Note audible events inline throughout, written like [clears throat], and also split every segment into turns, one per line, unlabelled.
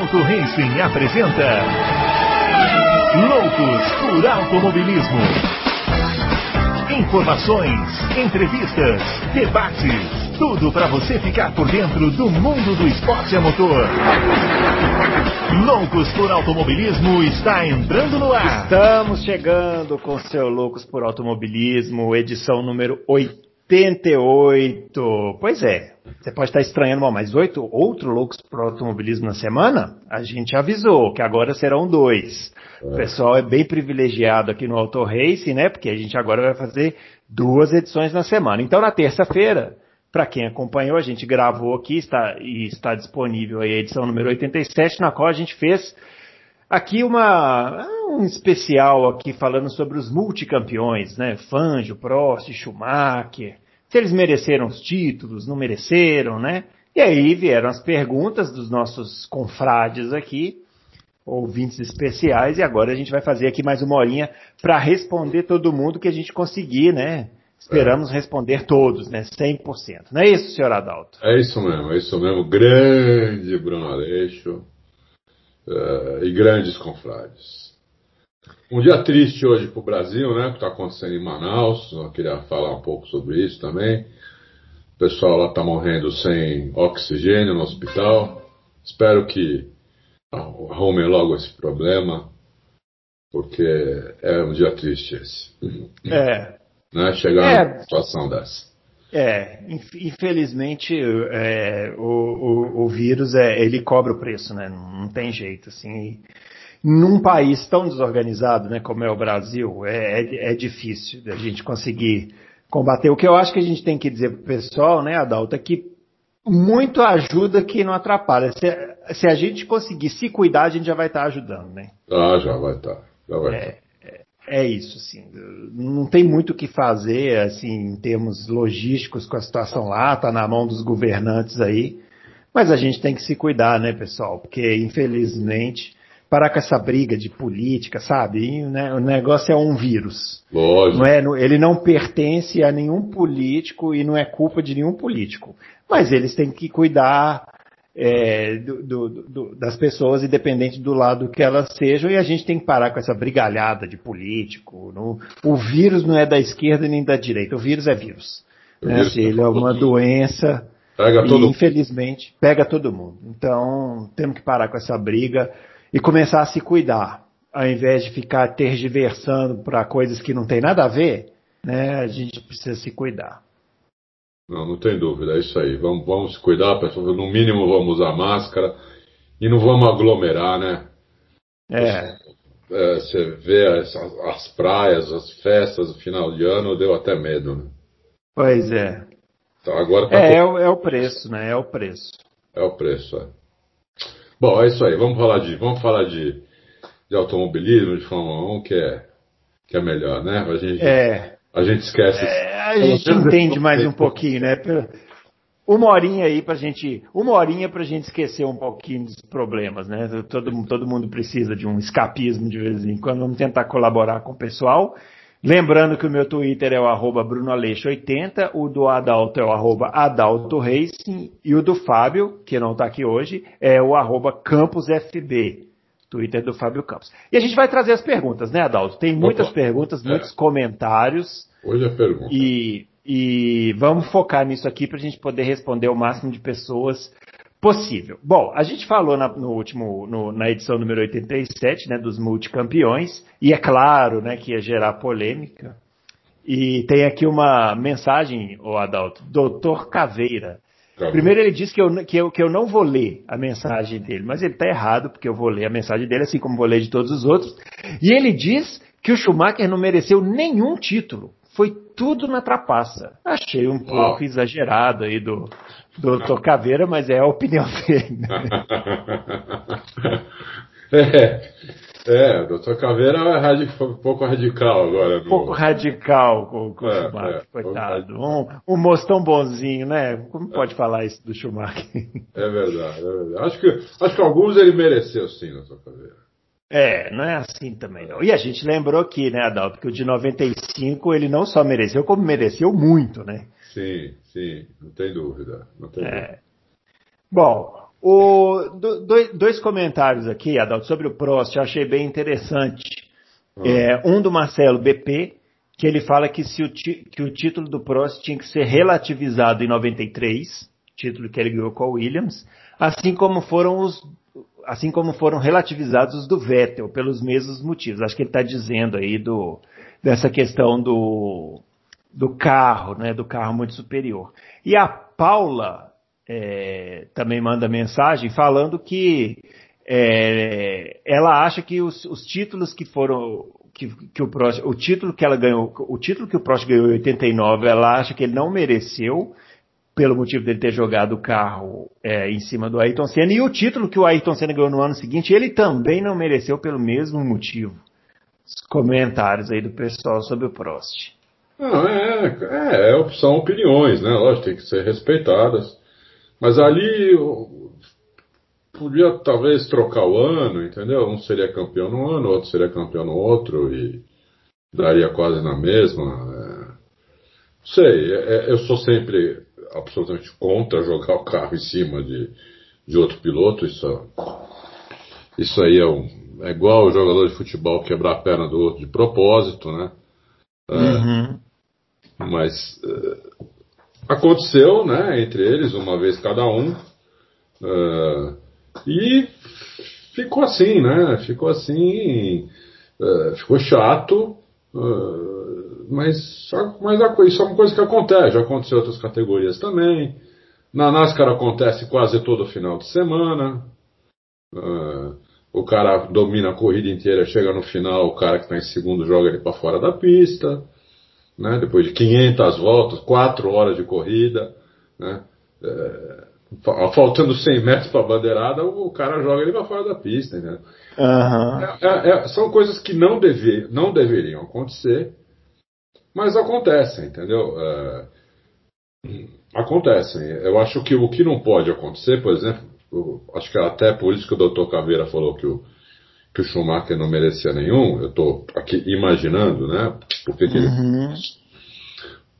Adalto Racing apresenta Loucos por Automobilismo. Informações, entrevistas, debates, tudo para você ficar por dentro do mundo do esporte a motor. Loucos por Automobilismo está entrando no ar.
Estamos chegando com seu Loucos por Automobilismo, edição número 88. Pois é, você pode estar estranhando, mas oito outro Loucos por Automobilismo na semana? A gente avisou que agora serão dois. O pessoal é bem privilegiado aqui no Auto Race, né? Porque a gente agora vai fazer duas edições na semana. Então, na terça-feira, para quem acompanhou, a gente gravou aqui está, e está disponível a edição número 87, na qual a gente fez aqui uma, um especial aqui falando sobre os multicampeões, né? Fangio, Prost, Schumacher, se eles mereceram os títulos, não mereceram, né? E aí vieram as perguntas dos nossos confrades aqui, ouvintes especiais, e agora a gente vai fazer aqui mais uma horinha para responder todo mundo que a gente conseguir, né? Esperamos é. responder todos, né? 100%. Não é isso, senhor Adalto?
É isso mesmo, é isso mesmo. Grande Bruno Aleixo uh, e grandes confrades. Um dia triste hoje para o Brasil, né? O que está acontecendo em Manaus. Eu queria falar um pouco sobre isso também. O pessoal lá está morrendo sem oxigênio no hospital. Espero que arrumem logo esse problema, porque é um dia triste esse.
É. [laughs]
Né? Chegar é. numa situação dessa.
É, infelizmente é, o, o, o, vírus é, ele cobra o preço, né? Não, tem jeito, assim. Num país tão desorganizado, né, como é o Brasil, é, é, é difícil a gente conseguir combater. O que eu acho que a gente tem que dizer pro pessoal, né, Adalto, é que muito ajuda que não atrapalha. Se, se, a gente conseguir se cuidar, a gente já vai estar tá ajudando, né?
Ah, já vai estar. Tá, já vai
é, tá. é, é, isso, assim. Não tem muito o que fazer, assim, em termos logísticos com a situação lá, tá na mão dos governantes aí. Mas a gente tem que se cuidar, né, pessoal? Porque, infelizmente, parar com essa briga de política, sabe? E, né, o negócio é um vírus.
Lógico.
Não é, ele não pertence a nenhum político e não é culpa de nenhum político mas eles têm que cuidar é, do, do, do, das pessoas, independente do lado que elas sejam, e a gente tem que parar com essa brigalhada de político. No, o vírus não é da esquerda nem da direita, o vírus é vírus. Né? Se ele é uma doença,
pega
e, infelizmente pega todo mundo. Então temos que parar com essa briga e começar a se cuidar, ao invés de ficar tergiversando para coisas que não tem nada a ver. Né, a gente precisa se cuidar.
Não, não tem dúvida, é isso aí. Vamos, vamos cuidar, pessoal. No mínimo vamos usar máscara e não vamos aglomerar, né?
É.
é você vê as, as, praias, as festas no final de ano, deu até medo, né?
Pois é.
Então, agora tá
é, é, o, é o preço, né? É o preço.
É o preço, é. Bom, é isso aí. Vamos falar de, vamos falar de, de automobilismo, de Fórmula 1, que é, que é melhor, né? A gente,
é.
A gente esquece.
É, a gente entende mais um pouquinho, né? Uma horinha aí pra gente. Uma horinha pra gente esquecer um pouquinho dos problemas, né? Todo, todo mundo precisa de um escapismo de vez em quando. Vamos tentar colaborar com o pessoal. Lembrando que o meu Twitter é o arroba BrunoAleixo80, o do Adalto é o arroba Adalto Racing e o do Fábio, que não está aqui hoje, é o arroba CampusFB. Twitter do Fábio Campos. E a gente vai trazer as perguntas, né, Adalto? Tem muitas Opa. perguntas, muitos é. comentários.
Hoje é pergunta.
E, e vamos focar nisso aqui para a gente poder responder o máximo de pessoas possível. Bom, a gente falou na, no último, no, na edição número 87, né, dos multicampeões, e é claro, né, que ia gerar polêmica. E tem aqui uma mensagem, o Adalto, Doutor Caveira. Primeiro ele disse que eu, que, eu, que eu não vou ler a mensagem dele, mas ele está errado, porque eu vou ler a mensagem dele, assim como vou ler de todos os outros. E ele diz que o Schumacher não mereceu nenhum título. Foi tudo na trapaça. Achei um pouco oh. exagerado aí do, do Dr. Caveira, mas é a opinião [laughs] dele.
É, é, o Dr. Caveira é um pouco radical agora.
Um pouco radical com, com é, o Schumacher, é, coitado. Um, um moço tão bonzinho, né? Como é. pode falar isso do Schumacher?
É verdade, é verdade. Acho que, acho que alguns ele mereceu sim, Dr. Caveira.
É, não é assim também não. E a gente lembrou aqui, né, Adalto, que o de 95 ele não só mereceu, como mereceu muito, né?
Sim, sim, não tem dúvida. Não tem é. dúvida.
Bom, O, do, dois, dois, comentários aqui, Adalto, sobre o Prost, eu achei bem interessante. Uhum. É, um do Marcelo BP, que ele fala que, se o, que o título do Prost tinha que ser relativizado em 93, título que ele ganhou com a Williams, assim como foram os assim como foram relativizados os do Vettel, pelos mesmos motivos. Acho que ele está dizendo aí do, dessa questão do, do carro, né, do carro muito superior. E a Paula é, também manda mensagem falando que é, ela acha que os, os, títulos que foram que, que o, Prost, o título que ela ganhou, o título que o Prost ganhou em 89, ela acha que ele não mereceu pelo motivo dele ter jogado o carro é, em cima do Ayrton Senna e o título que o Ayrton Senna ganhou no ano seguinte, ele também não mereceu pelo mesmo motivo. Os comentários aí do pessoal sobre o Prost.
Não, é, é, é são opiniões, né? Lógico, tem que ser respeitadas. Mas ali podia talvez trocar o ano, entendeu? Um seria campeão no ano, outro seria campeão no outro e daria quase na mesma. É... Sei, é, é, eu sou sempre absolutamente contra jogar o carro em cima de, de outro piloto. Isso, isso aí é, um, é igual o jogador de futebol quebrar a perna do outro de propósito, né? É, uhum. Mas uh, aconteceu, né, entre eles, uma vez cada um. Uh, e ficou assim, né? Ficou assim, uh, ficou chato, mas, mas a, isso é uma coisa que acontece, já aconteceu em outras categorias também. Na NASCAR acontece quase todo final de semana. o cara domina a corrida inteira, chega no final, o cara que está em segundo joga ele para fora da pista né? depois de 500 voltas, 4 horas de corrida, né? É, faltando 100 metros para a bandeirada, o cara joga ele para fora da pista. Né? Uhum. É, é, são coisas que não, deve, não deveriam acontecer, mas acontecem, entendeu? É, acontecem. Eu acho que o que não pode acontecer, por exemplo, acho que até por isso que o Dr. Caveira falou que o, que o Schumacher não merecia nenhum, eu estou aqui imaginando, né? Porque que uhum. ele...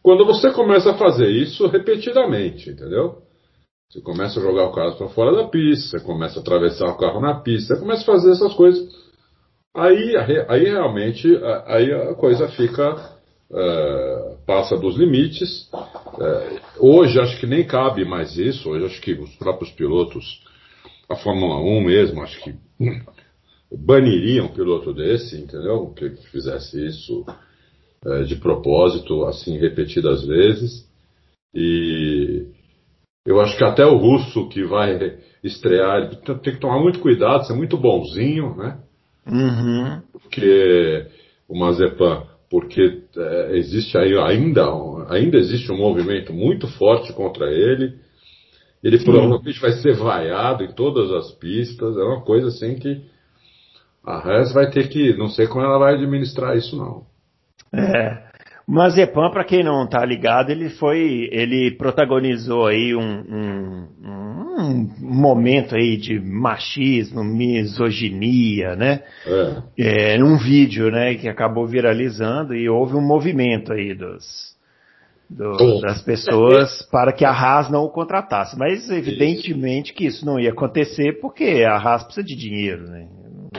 Quando você começa a fazer isso repetidamente, entendeu? Você começa a jogar o carro para fora da pista, você começa a atravessar o carro na pista, você começa a fazer essas coisas. Aí, aí realmente aí a coisa fica uh, passa dos limites. Uh, hoje acho que nem cabe mais isso. Hoje acho que os próprios pilotos, a Fórmula 1 mesmo, acho que baniria um piloto desse, entendeu? Que fizesse isso é, de propósito, assim, repetidas vezes. E eu acho que até o russo que vai estrear tem que tomar muito cuidado, ser muito bonzinho, né? Uhum. Porque o Mazepan, porque é, existe aí ainda, ainda existe um movimento muito forte contra ele. Ele Sim. provavelmente vai ser vaiado em todas as pistas. É uma coisa assim que a Rez vai ter que, não sei como ela vai administrar isso não.
É. Mazepan, para quem não está ligado, ele foi, ele protagonizou aí um, um, um, momento aí de machismo, misoginia, né? É. É, num vídeo, né, que acabou viralizando e houve um movimento aí dos, do, das pessoas [laughs] para que a Haas não o contratasse. Mas evidentemente que isso não ia acontecer porque a Haas precisa de dinheiro, né?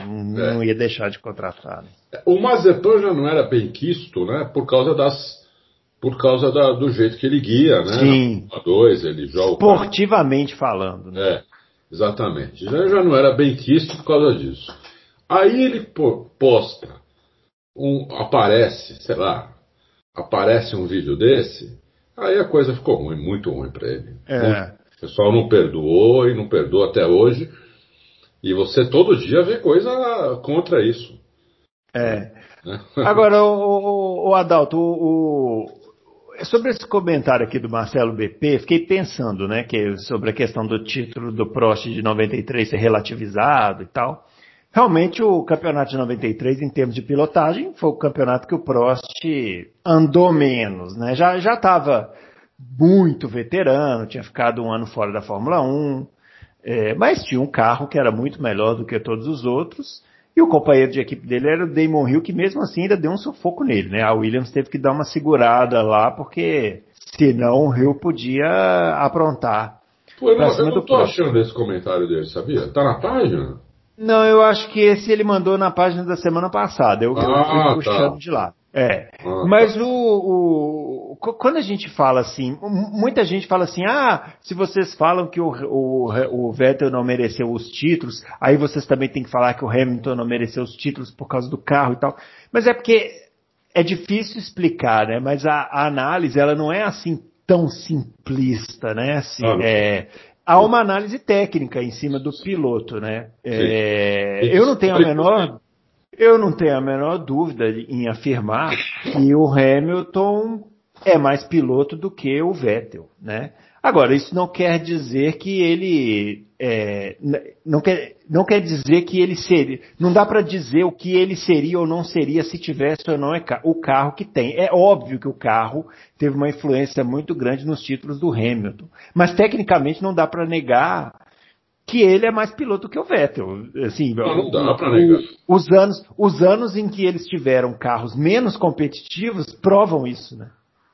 Não é. ia deixar de contratar. Né?
O Mazepan já não era bem quisto, né? Por causa das por causa da, do jeito que ele guia, né? Sim. A dois, ele joga.
Esportivamente falando, né?
É, exatamente. Já, já não era bem quisto por causa disso. Aí ele posta, um, aparece, sei lá, aparece um vídeo desse, aí a coisa ficou ruim, muito ruim para ele. É. O pessoal não perdoou e não perdoa até hoje. E você todo dia vê coisa contra isso.
É. Né? [laughs] Agora, o, o, o Adalto, o, o, sobre esse comentário aqui do Marcelo BP, fiquei pensando, né, que sobre a questão do título do Prost de 93 ser relativizado e tal. Realmente o campeonato de 93, em termos de pilotagem, foi o campeonato que o Prost andou menos, né? Já já estava muito veterano, tinha ficado um ano fora da Fórmula 1, é, mas tinha um carro que era muito melhor do que todos os outros. E o companheiro de equipe dele era o Damon Hill, que mesmo assim ainda deu um sufoco nele, né? A Williams teve que dar uma segurada lá, porque senão o Hill podia aprontar.
Pô, eu não, eu não tô achando esse comentário dele, sabia? Tá na página?
Não, eu acho que esse ele mandou na página da semana passada. Eu, ah, eu fui tá. puxando tá. de lá. É. Ah, Mas tá. o, o, quando a gente fala assim, muita gente fala assim, ah, se vocês falam que o, o, o Vettel não mereceu os títulos, aí vocês também têm que falar que o Hamilton não mereceu os títulos por causa do carro e tal. Mas é porque é difícil explicar, né? Mas a, a análise ela não é assim tão simplista, né? Assim, ah, é, há uma análise técnica em cima do piloto, né? É, eu não tenho a menor eu não tenho a menor dúvida em afirmar que o Hamilton é mais piloto do que o Vettel, né? Agora, isso não quer dizer que ele é, não, quer, não quer dizer que ele seria. Não dá para dizer o que ele seria ou não seria se tivesse ou não o carro que tem. É óbvio que o carro teve uma influência muito grande nos títulos do Hamilton. Mas tecnicamente não dá para negar que ele é mais piloto que o Vettel. Assim,
não, não dá para negar.
Os anos, os anos em que eles tiveram carros menos competitivos provam isso, né?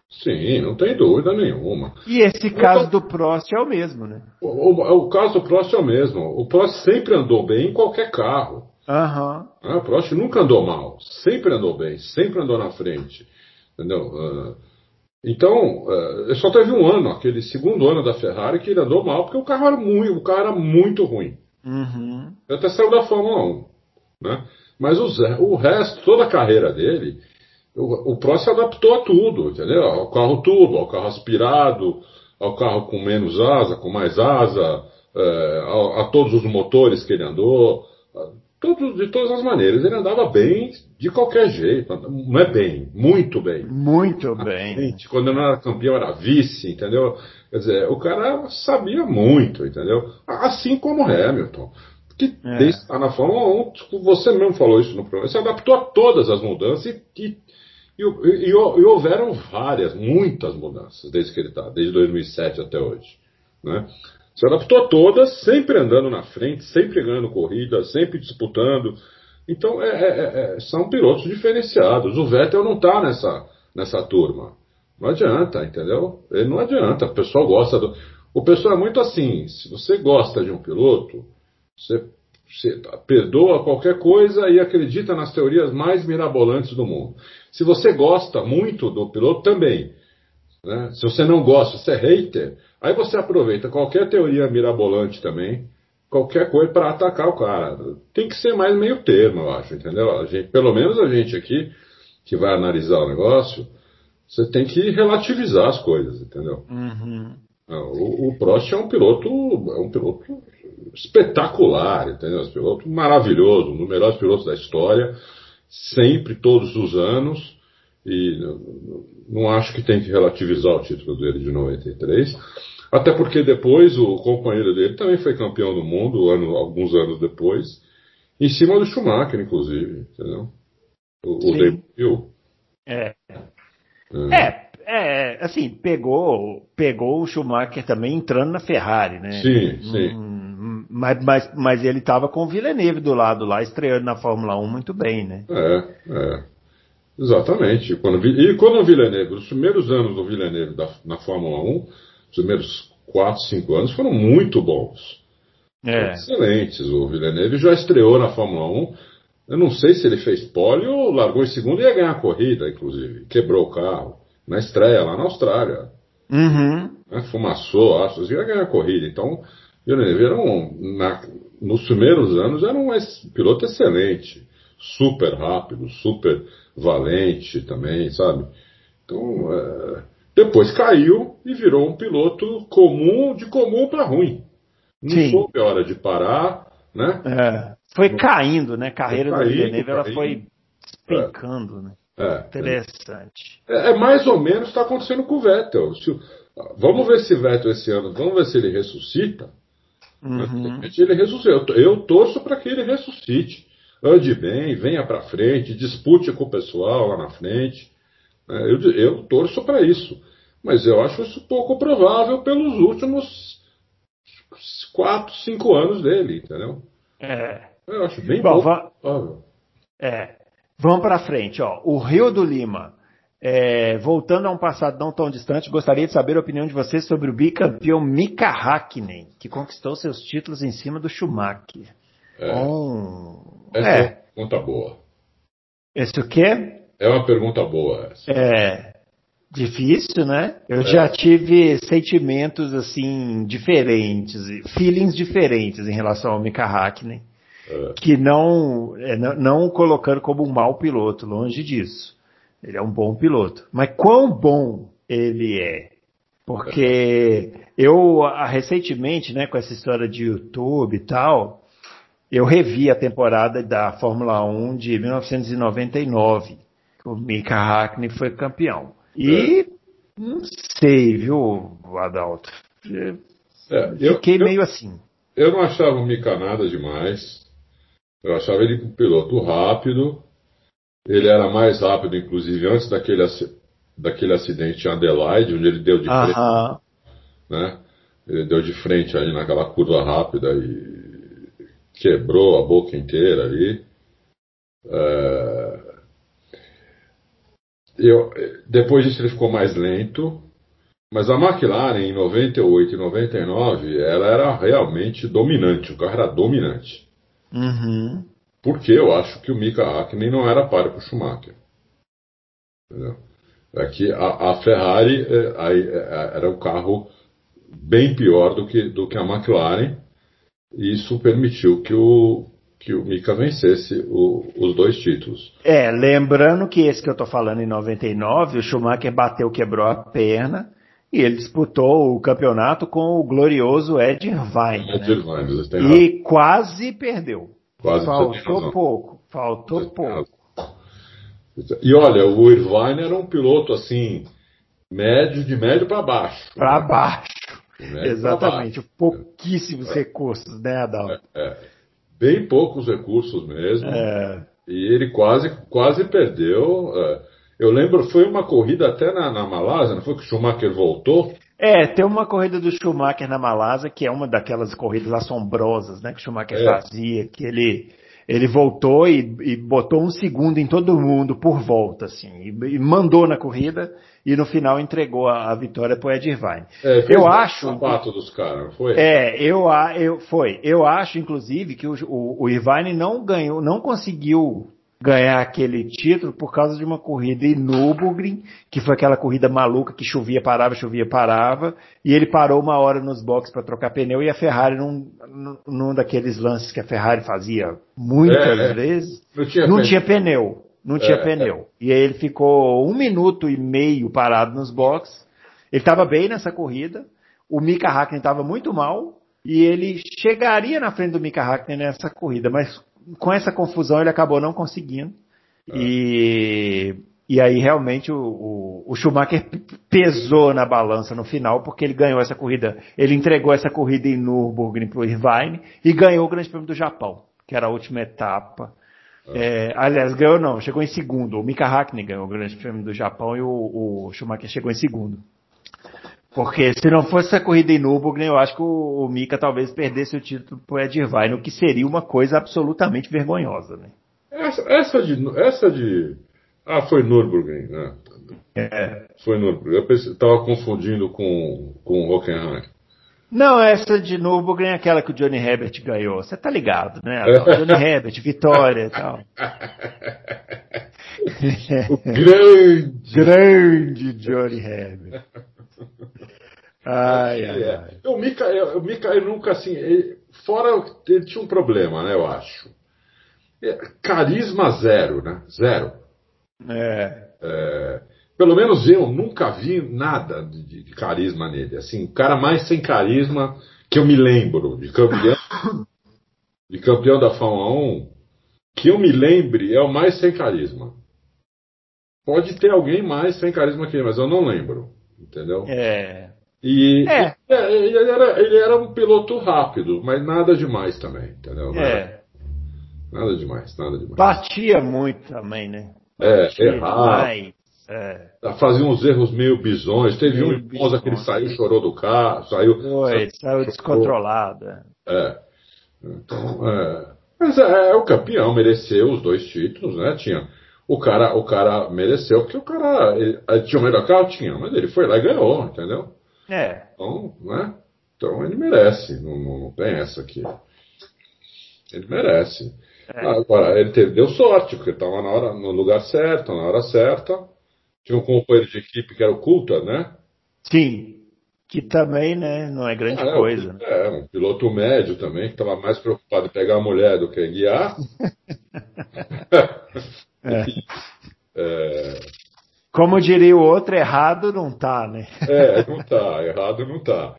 Sim, não tem dúvida nenhuma.
E esse caso do Prost é o mesmo, né?
O, o, o, caso do Prost é o mesmo. O Prost sempre andou bem em qualquer carro.
Uhum.
Ah, o Prost nunca andou mal. Sempre andou bem, sempre andou na frente. Entendeu? Uh, então, uh, só teve um ano, aquele segundo ano da Ferrari, que ele andou mal, porque o carro era muito, o carro era muito ruim.
Uhum.
Até saiu da Fórmula 1. Né? Mas o, o resto, toda a carreira dele, o, o Pro se adaptou a tudo, entendeu? Ao carro turbo, ao carro aspirado, ao carro com menos asa, com mais asa, é, a, a, todos os motores que ele andou, todos, de todas as maneiras. Ele andava bem de qualquer jeito, não é bem, muito bem.
Muito bem.
Gente, quando ele não era campeão, era vice, entendeu? Quer dizer, o cara sabia muito, entendeu? Assim como Hamilton que é. está na Fórmula 1, tipo, você mesmo falou isso no programa, se adaptou a todas as mudanças e, e e, e, e, houveram várias, muitas mudanças desde que ele está, desde 2007 até hoje. Né? Se adaptou todas, sempre andando na frente, sempre ganhando corrida, sempre disputando. Então é, é, é, é são pilotos diferenciados. O Vettel não está nessa, nessa turma. Não adianta, entendeu? Ele não adianta. O pessoal gosta do. O pessoal é muito assim. Se você gosta de um piloto, você você perdoa qualquer coisa e acredita nas teorias mais mirabolantes do mundo. Se você gosta muito do piloto, também. Né? Se você não gosta, você é hater, aí você aproveita qualquer teoria mirabolante também, qualquer coisa para atacar o cara. Tem que ser mais meio termo, eu acho, entendeu? A gente, pelo menos a gente aqui, que vai analisar o negócio, você tem que relativizar as coisas, entendeu?
Uhum.
O, o Prost é um piloto, é um piloto espetacular, entendeu? Um piloto maravilhoso, um dos melhores pilotos da história, sempre, todos os anos, e não acho que tem que relativizar o título dele de 93, até porque depois o companheiro dele também foi campeão do mundo, ano, alguns anos depois, em cima do Schumacher, inclusive, entendeu? O, o David Hill.
É. é. É, é, assim, pegou, pegou o Schumacher também entrando na Ferrari, né?
Sim, sim.
Mas, mas, mas ele estava com o Villeneuve do lado lá, estreando na Fórmula 1 muito bem, né?
É, é. Exatamente. Quando, e quando o Villeneuve, os primeiros anos do Villeneuve da, na Fórmula 1, os primeiros 4, 5 anos foram muito bons.
É.
Excelentes. O Villeneuve já estreou na Fórmula 1. Eu não sei se ele fez pole ou largou em segundo e ia ganhar a corrida, inclusive. Quebrou o carro na estreia lá na Austrália.
Uhum.
Né, fumaçou, acho, ia ganhar a corrida. Então, Villeneuve era um, na, nos primeiros anos era um piloto excelente, super rápido, super valente também, sabe? Então, é, depois caiu e virou um piloto comum, de comum para ruim. Não Sim. soube a hora de parar, né?
É, foi caindo, né? A carreira caindo, do Villeneuve ela foi despencando, é. né?
É,
Interessante.
É, é, mais ou menos está acontecendo com o Vettel. Se, vamos ver se Vettel esse ano, vamos ver se ele ressuscita.
Uhum.
Ele ressuscita. Eu, torço para que ele ressuscite. Ande bem, venha para frente, dispute com o pessoal lá na frente. É, eu, eu torço para isso. Mas eu acho isso pouco provável pelos últimos 4, 5 anos dele, entendeu?
É.
Eu acho bem Bom, pouco provável.
É. Vamos para frente, ó. O Rio do Lima É, voltando a um passado não tão distante, gostaria de saber a opinião de vocês sobre o bicampeão Mika Hakkinen, que conquistou seus títulos em cima do Schumacher.
É.
Um...
Essa é. é uma pergunta boa.
Esse o quê?
É uma pergunta boa essa.
É. Difícil, né? Eu é. já tive sentimentos assim diferentes, feelings diferentes em relação ao Mika Hakkinen, é. que não, é, não, não colocando como um mau piloto, longe disso. Ele é um bom piloto. Mas quão bom ele é? Porque eu recentemente, né, com essa história de YouTube e tal, eu revi a temporada da Fórmula 1 de 1999. O Mika Hakkinen foi campeão. E é. não sei, viu, Adalto? É, Fiquei
eu,
meio assim.
Eu não achava o Mika nada demais. Eu achava ele um piloto rápido. Ele era mais rápido, inclusive, antes daquele, daquele acidente em Adelaide, onde ele deu de frente. Né? Ele deu de frente ali naquela curva rápida e quebrou a boca inteira ali. É, eu, depois disso ele ficou mais lento, mas a McLaren em 98 e 99 ela era realmente dominante, o carro era dominante.
Uhum.
Porque eu acho que o Mika Hakkinen não era páreo para o Schumacher. Entendeu? É que a, a Ferrari é, é, era um carro bem pior do que, do que a McLaren, e isso permitiu que o, que o Mika vencesse o, os dois títulos.
É, lembrando que esse que eu estou falando em 99, o Schumacher bateu, quebrou a perna e ele disputou o campeonato com o glorioso Ed Irvine. Ed
Irvine,
né? E quase perdeu. Quase faltou pouco, faltou pouco.
E olha, o Irvine era um piloto assim, médio, de médio para baixo.
Para né? baixo. Exatamente, baixo. pouquíssimos é. recursos, né, Adalto?
É, é bem poucos recursos mesmo. É. E ele quase, quase perdeu. É. Eu lembro, foi uma corrida até na, na Malásia, não foi que o Schumacher voltou?
É, tem uma corrida do Schumacher na Malásia, que é uma daquelas corridas assombrosas, né, que o Schumacher é. fazia, que ele ele voltou e, e, botou um segundo em todo mundo por volta, assim, e, e mandou na corrida e no final entregou a, a vitória para o Ed Irvine.
É, eu acho. O dos caras, foi?
É, eu, eu foi. Eu acho, inclusive, que o, o, o Irvine não ganhou, não conseguiu ganhar aquele título por causa de uma corrida em Nürburgring, que foi aquela corrida maluca que chovia, parava, chovia, parava, e ele parou uma hora nos boxes para trocar pneu e a Ferrari num, num daqueles lances que a Ferrari fazia muitas é, é. vezes, não tinha, não tinha pneu, não tinha é, pneu. E aí ele ficou um minuto e meio parado nos boxes. Ele estava bem nessa corrida, o Mika Hakkinen estava muito mal, e ele chegaria na frente do Mika Hakkinen nessa corrida, mas com essa confusão ele acabou não conseguindo. É. E, e aí realmente o, o, o, Schumacher pesou na balança no final, porque ele ganhou essa corrida. Ele entregou essa corrida em Nürburgring para o Irvine e ganhou o Grande Prêmio do Japão, que era a última etapa. É. É, aliás, ganhou não, chegou em segundo. O Mika Hakkinen ganhou o Grande Prêmio do Japão e o, o Schumacher chegou em segundo. Porque se não fosse essa corrida em Nürburgring, eu acho que o, o Mika talvez perdesse o título pro Ed Irvine, o que seria uma coisa absolutamente vergonhosa, né?
Essa, essa de, essa de, ah, foi Nürburgring, né?
É.
Foi Nürburgring. Eu pensei, tava confundindo com, com Hockenheim.
Não, essa de Nürburgring é aquela que o Johnny Herbert ganhou. Você tá ligado, né? [laughs] Johnny Herbert, vitória e tal.
o grande, [laughs]
grande Johnny Herbert. [laughs] Ai, ai, é. ai.
O Mika, o nunca assim. Ele, fora, ele tinha um problema, né? Eu acho. É, carisma zero, né? Zero.
É.
é. Pelo menos eu nunca vi nada de, de, carisma nele. Assim, o cara mais sem carisma que eu me lembro de campeão, [coughs] de campeão da Fórmula 1, que eu me lembre é o mais sem carisma. Pode ter alguém mais sem carisma que ele, mas eu não lembro. Entendeu?
É.
E é. é. ele, era, ele era um piloto rápido, mas nada demais também, entendeu?
É.
Nada demais, nada demais.
Batia muito também, né?
É, Batia é. É. Fazia uns erros meio bizões. Teve meio um esposa que ele saiu, chorou do carro, saiu.
Foi, saiu descontrolado.
É. é. Então, é. Mas é, é, o campeão, mereceu os dois títulos, né? Tinha o cara, o cara mereceu, porque o cara ele, tinha o melhor carro, tinha, mas ele foi lá e ganhou, entendeu?
É.
Então, né? Então ele merece, não, não, não tem essa aqui. Ele merece. É. Agora, ele teve, deu sorte, porque ele estava na hora, no lugar certo, na hora certa. Tinha um companheiro de equipe que era o Coulter, né?
Sim. Que também, né, não é grande ah, coisa.
É, um piloto médio também, que estava mais preocupado em pegar a mulher do que em guiar. [laughs] [laughs]
é. é. Como diria o outro, errado não tá, né? [laughs]
é, não tá, errado não tá.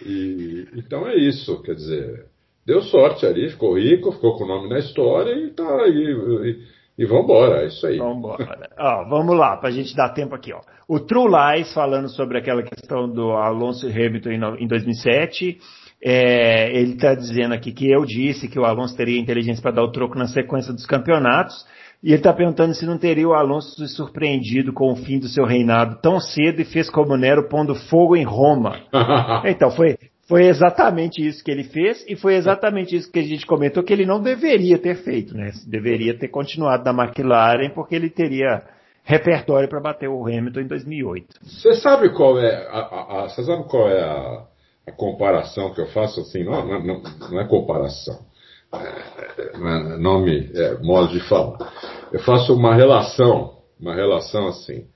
E, então é isso, quer dizer, deu sorte ali, ficou rico, ficou com o nome na história e tá aí. E, e vambora, é isso aí.
Vambora. ó, vamos lá, pra gente dar tempo aqui, ó. O True Lies falando sobre aquela questão do Alonso Hamilton em 2007. É, ele está dizendo aqui que eu disse que o Alonso teria inteligência para dar o troco na sequência dos campeonatos. E ele está perguntando se não teria o Alonso se surpreendido com o fim do seu reinado tão cedo e fez como Nero pondo fogo em Roma. [laughs] então, foi, foi exatamente isso que ele fez e foi exatamente isso que a gente comentou que ele não deveria ter feito, né? Deveria ter continuado na McLaren porque ele teria repertório para bater o Hamilton em 2008.
Você sabe qual é a, a, a sabe qual é a, a, comparação que eu faço assim? Não, não, não é comparação, é, é, nome, é, modo de falar. Eu faço uma relação, uma relação assim.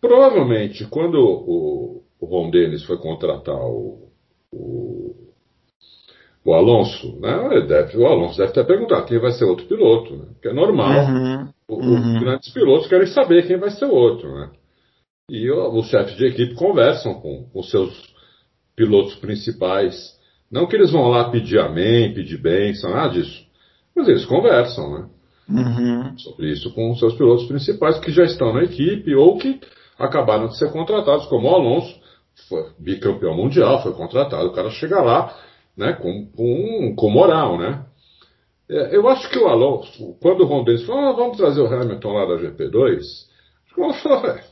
Provavelmente quando o, o Ron Dennis foi contratar o, o, o Alonso, né? Deve, o Alonso deve ter perguntado quem vai ser outro piloto, né? Que é normal. Uhum. Uhum. Os grandes pilotos querem saber quem vai ser o outro, né? E os chefes de equipe conversam com os seus pilotos principais. Não que eles vão lá pedir amém, pedir bênção, nada disso. Mas eles conversam, né?
Uhum.
Sobre isso com os seus pilotos principais que já estão na equipe ou que acabaram de ser contratados, como o Alonso, foi bicampeão mundial, foi contratado. O cara chega lá, né, com, com, com moral, né? É, eu acho que o Alonso, quando o Ron Dennis falou, ah, vamos trazer o Hamilton lá da GP2, o Alonso falou, é,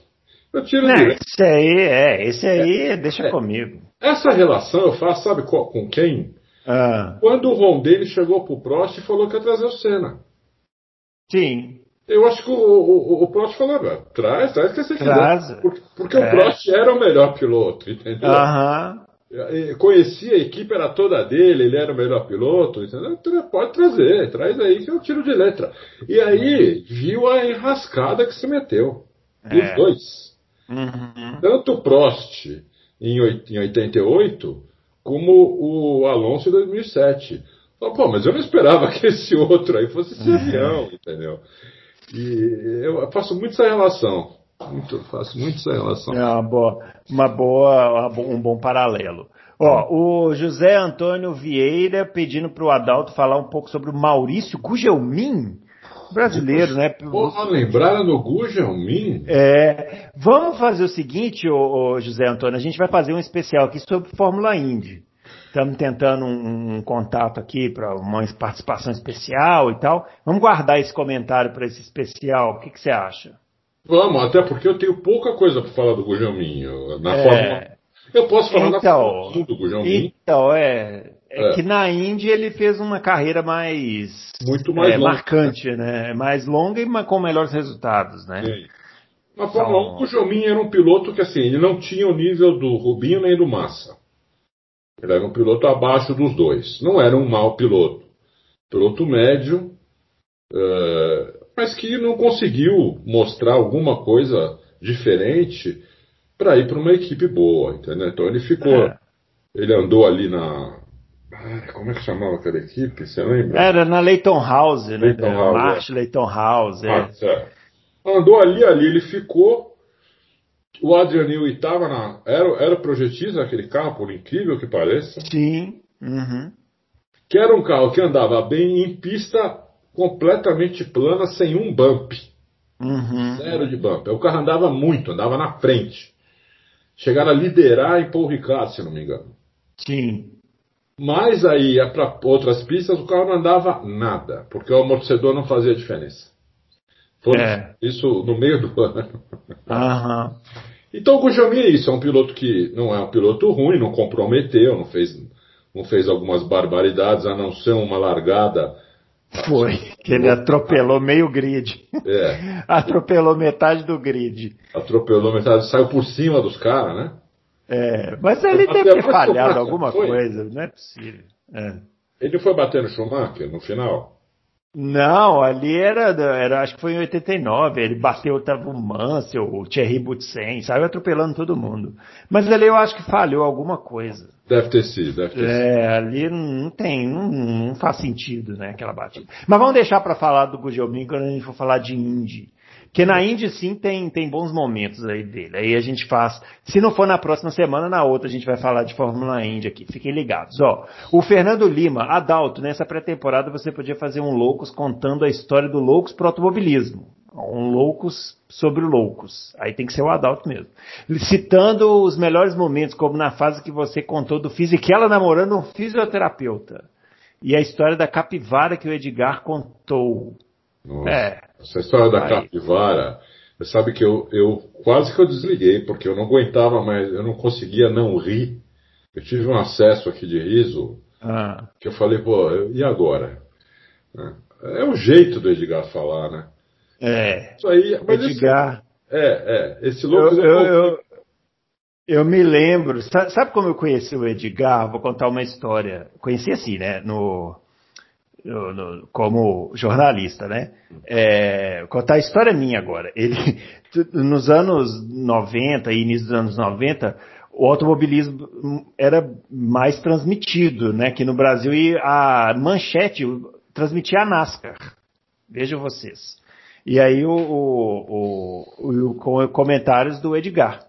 eu tiro
Não, esse aí, é, esse aí é, deixa é, comigo.
Essa relação eu faço, sabe com, quem?
Ah.
Quando o Ron Dennis chegou pro Prost e falou que ia trazer o Senna.
Sim.
Eu acho que o, o, o Prost falou, traz, traz que você
traz.
quiser. Porque, porque o Prost era o melhor piloto, entendeu?
Aham
conhecia a equipe, era toda dele, ele era o melhor piloto, entendeu? pode trazer, traz aí que eu tiro de letra. E aí viu a enrascada que se meteu. É. Os dois.
Uhum.
Tanto o Prost em 88, como o Alonso em 2007. Pô, mas eu não esperava [laughs] que esse outro aí fosse esse avião, entendeu? E eu faço muito essa relação. Muito, faço muito essa relação.
É uma boa, uma boa, um bom paralelo. Ó, o José Antônio Vieira pedindo para o Adalto falar um pouco sobre o Maurício Gugelmin, brasileiro, né?
Porra, lembraram do Gugelmin?
É. Vamos fazer o seguinte, ô, ô, José Antônio, a gente vai fazer um especial aqui sobre Fórmula Indy. Estamos tentando um, um contato aqui para uma participação especial e tal. Vamos guardar esse comentário para esse especial. O que, que você acha?
Vamos, até porque eu tenho pouca coisa para falar do Gugelmin. Na é... Fórmula... Eu posso falar então, da Fórmula do Gugelmin.
Então, é, é, é, que na Indy ele fez uma carreira mais.
Muito mais
é,
longa.
marcante, né? Mais longa e com melhores resultados, né?
Sim. Na Fórmula então... 1, o Gugelmin era um piloto que, assim, ele não tinha o nível do Rubinho nem do Massa. Ele era um piloto abaixo dos dois. Não era um mau piloto. Piloto médio. Uh, mas que não conseguiu mostrar alguma coisa diferente para ir para uma equipe boa, entendeu? Então ele ficou, é. ele andou ali na, como é que chamava aquela equipe? Você lembra?
Era na Leighton House, né? Leighton House, March é. Leighton House, é.
Ah, é. Andou ali, ali, ele ficou. O Adrian Newey estava na. Era, era projetista aquele carro, por incrível que pareça.
Sim. Uhum.
Que era um carro que andava bem em pista completamente plana, sem um bump.
Uhum.
Zero de bump. O carro andava muito, andava na frente. Chegaram a liderar em Paul Ricard, se não me engano.
Sim.
Mas aí, para outras pistas, o carro não andava nada, porque o amortecedor não fazia diferença. Foi é. isso no meio do [laughs] ano.
Uhum.
Então o Gujalmi é isso, é um piloto que não é um piloto ruim, não comprometeu, não fez, não fez algumas barbaridades, a não ser uma largada
Foi, que ele atropelou meio grid.
É. [laughs]
atropelou metade do grid.
Atropelou metade, saiu por cima dos caras, né?
É, mas ele deve ter falhado alguma foi. coisa, não é possível. É.
Ele foi bater no Schumacher no final?
Não, ali era, era, acho que foi em 89, ele bateu tava o Mansell, o Thierry Boutsen, saiu atropelando todo mundo. Mas ali eu acho que falhou alguma coisa.
Deve ter sido, deve ter
é,
sido.
É, ali não tem, não, não, faz sentido, né, aquela batida. Mas vamos deixar para falar do Gugelmin quando a gente for falar de Indy. Porque na Indy sim tem, tem bons momentos aí dele. Aí a gente faz. Se não for na próxima semana, na outra a gente vai falar de Fórmula Indy aqui. Fiquem ligados. Ó, o Fernando Lima, Adalto, nessa pré-temporada você podia fazer um Loucos contando a história do Loucos pro automobilismo. Um Loucos sobre Loucos. Aí tem que ser o Adalto mesmo. Citando os melhores momentos, como na fase que você contou do Fisichella namorando um fisioterapeuta. E a história da capivara que o Edgar contou.
Nossa. É. Essa história da Aí. capivara, você sabe que eu, eu quase que eu desliguei, porque eu não aguentava mais, eu não conseguia não rir. Eu tive um acesso aqui de riso, ah. que eu falei, pô, e agora? É, é o jeito do Edgar falar, né?
É.
Isso aí,
mas Edgar.
Esse, é, é. Esse louco.
Eu, eu, eu, eu, me lembro. Sabe como eu conheci o Edgar? Vou contar uma história. Conheci assim, né? No, como jornalista, né? É, contar a história minha agora. Ele, nos anos 90 e início dos anos 90, o automobilismo era mais transmitido, né? Que no Brasil e a manchete transmitia a NASCAR. Vejam vocês. E aí o, o, o, o comentários do Edgar.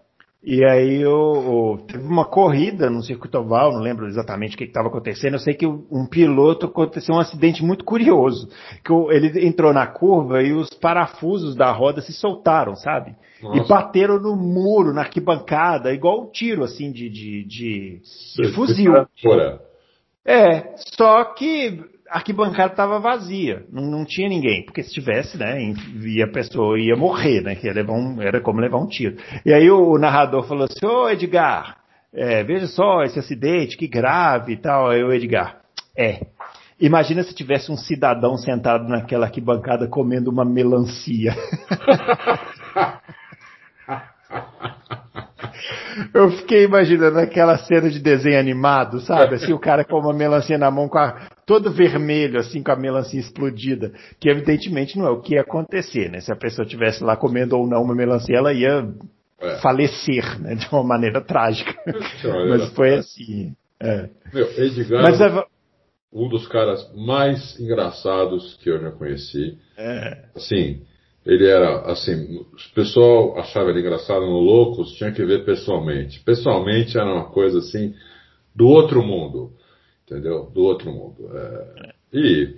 E aí eu, teve uma corrida no circuito oval, não lembro exatamente o que estava acontecendo. Eu sei que um piloto aconteceu um acidente muito curioso, que ele entrou na curva e os parafusos da roda se soltaram, sabe? Nossa. E bateram no muro, na arquibancada, igual um tiro assim de de, de, de fuzil. É, só que a arquibancada estava vazia, não, não, tinha ninguém, porque se tivesse, né, a pessoa ia morrer, né, que um, era como levar um tiro. E aí o, o narrador falou assim, ô Edgar, é, veja só esse acidente, que grave e tal. Aí o Edgar, é, imagina se tivesse um cidadão sentado naquela arquibancada comendo uma melancia. [laughs] [laughs] Eu fiquei imaginando aquela cena de desenho animado, sabe? Assim, o cara com uma melancia na mão, com a, todo vermelho, assim, com a melancia explodida. Que evidentemente não é o que ia acontecer, né? Se a pessoa estivesse lá comendo ou não uma melancia, ela ia é. falecer, né? De uma maneira trágica. Mas foi assim. É.
Meu, Edgar, Mas, é... um dos caras mais engraçados que eu já conheci. É. Assim, ele era assim, o pessoal achava ele engraçado no Loucos, tinha que ver pessoalmente. Pessoalmente era uma coisa assim do outro mundo, entendeu? Do outro mundo. É, e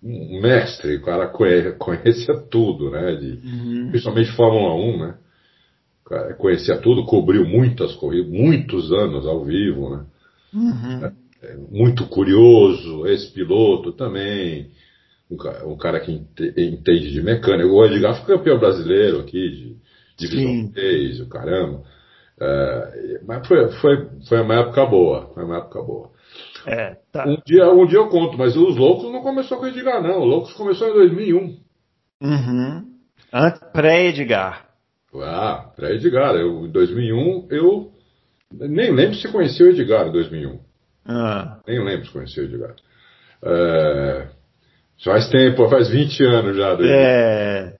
um mestre, o cara conhecia tudo, né? De, uhum. Principalmente Fórmula 1, né? conhecia tudo, cobriu muitas corridas, muitos anos ao vivo, né? Uhum. É, muito curioso, esse piloto também um, cara que entende de mecânica. O Edgar foi campeão brasileiro aqui, de divisão 3, o caramba. É, mas foi, foi, foi uma época boa. Foi uma época boa.
É, tá.
um, dia, um dia eu conto, mas os Loucos não começou com o Edgar, não. O Loucos começou em 2001.
Uhum. Pré-Edgar.
Ah, pré-Edgar. Em 2001, eu nem lembro se conheci o Edgar em 2001. Ah. Nem lembro se conheci o Edgar. É, Faz tempo, faz 20 anos já.
É.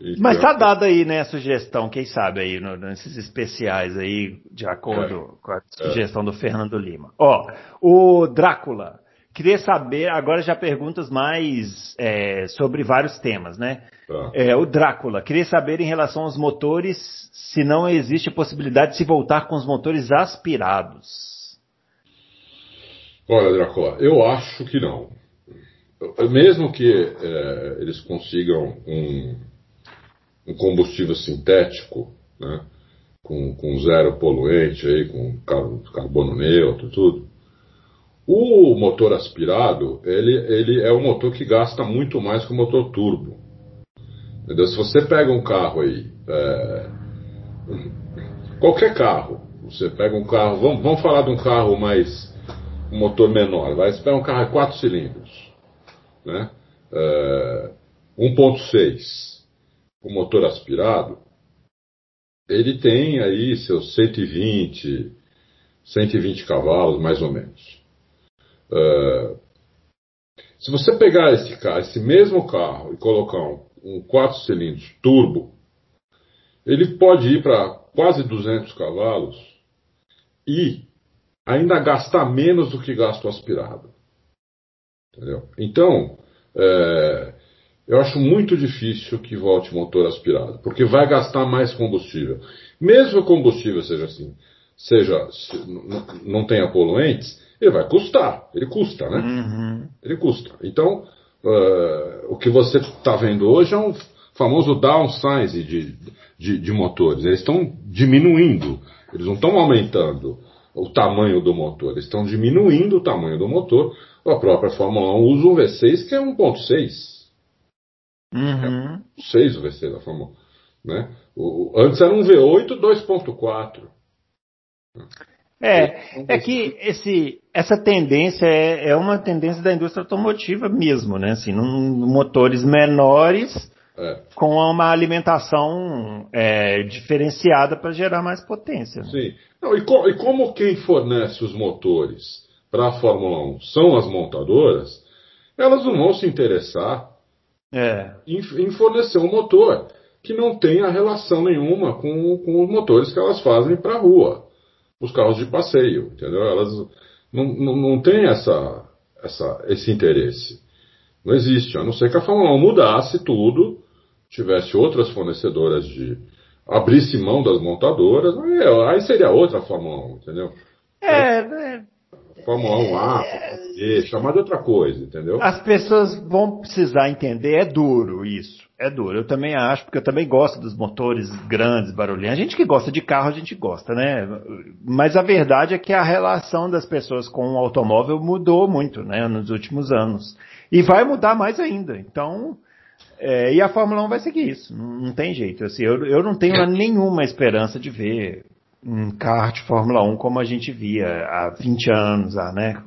Então, Mas tá dado aí, né, a sugestão, quem sabe aí, no, nesses especiais aí, de acordo é, com a sugestão é. do Fernando Lima. Ó, o Drácula. Queria saber, agora já perguntas mais é, sobre vários temas, né? Tá. É, o Drácula, queria saber em relação aos motores, se não existe a possibilidade de se voltar com os motores aspirados.
Olha, Drácula, eu acho que não mesmo que é, eles consigam um, um, combustível sintético, né, com, com zero poluente, aí, com carbono neutro, tudo, o motor aspirado ele, ele é um motor que gasta muito mais que o motor turbo. Entendeu? Se você pega um carro aí, é, qualquer carro, você pega um carro, vamos, vamos falar de um carro mais um motor menor, vai, você pega um carro de quatro cilindros né? é, 1.6 com motor aspirado, ele tem aí seus 120, 120 cavalos, mais ou menos. Uh, se você pegar esse, carro, esse mesmo carro e colocar um, um 4 cilindros turbo, ele pode ir para quase 200 cavalos e ainda gastar menos do que gasta o aspirado. Entendeu? Então, é, eu acho muito difícil que volte motor aspirado, porque vai gastar mais combustível. Mesmo o combustível seja assim, seja não tenha poluentes, ele vai custar. Ele custa, né? Uhum. Ele custa. Então, uh, o que você está vendo hoje é um famoso downsize de, de, de motores. Eles estão diminuindo, eles não estão aumentando o tamanho do motor, eles estão diminuindo o tamanho do motor. A própria Fórmula 1 usa um V6 que é 1.6. Uhum. É 6 o V6 da Fórmula 1. Né? O, antes era um V8 2.4.
É, é que esse, essa tendência é, é, uma tendência da indústria automotiva mesmo, né? Assim, num, motores menores é. com uma alimentação é, diferenciada para gerar mais potência.
Né? Sim. Não, e, co e, como quem fornece os motores para a Fórmula 1 são as montadoras, elas não vão se interessar é. em, em, fornecer um motor que não tenha relação nenhuma com, com os motores que elas fazem para a rua os carros de passeio, entendeu? Elas não, não, não têm essa, essa, esse interesse. Não existe, a não ser que a Fórmula 1 mudasse tudo, tivesse outras fornecedoras de. abrisse mão das montadoras, aí seria outra Fórmula 1, entendeu?
É, é
Fórmula 1A, Fórmula B, chamar de outra coisa, entendeu?
As pessoas vão precisar entender, é duro isso. É duro, eu também acho, porque eu também gosto dos motores grandes, barulhentos. A gente que gosta de carro, a gente gosta, né? Mas a verdade é que a relação das pessoas com o automóvel mudou muito, né, nos últimos anos. E vai mudar mais ainda. Então, é, e a Fórmula 1 vai seguir isso, não, não tem jeito. Assim, eu, eu não tenho nenhuma esperança de ver um kart Fórmula 1 como a gente via há 20 anos, né?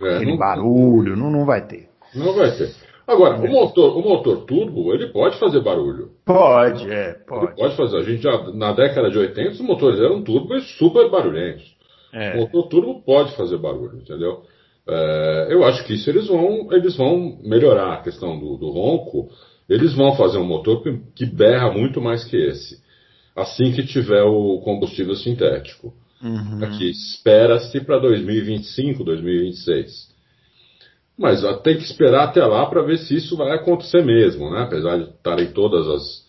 É, Aquele não, barulho, não, não vai ter.
Não vai ter. Agora, o motor, o motor turbo, ele pode fazer barulho.
Pode, é, pode.
Ele pode fazer. A gente já, na década de 80, os motores eram turbo e super barulhentos. É. O motor turbo pode fazer barulho, entendeu? É, eu acho que isso eles vão, eles vão melhorar a questão do, do ronco. Eles vão fazer um motor que berra muito mais que esse. Assim que tiver o combustível sintético. Uhum. Aqui, espera-se para 2025, 2026. Mas tem que esperar até lá para ver se isso vai acontecer mesmo, né? Apesar de estarem todas as.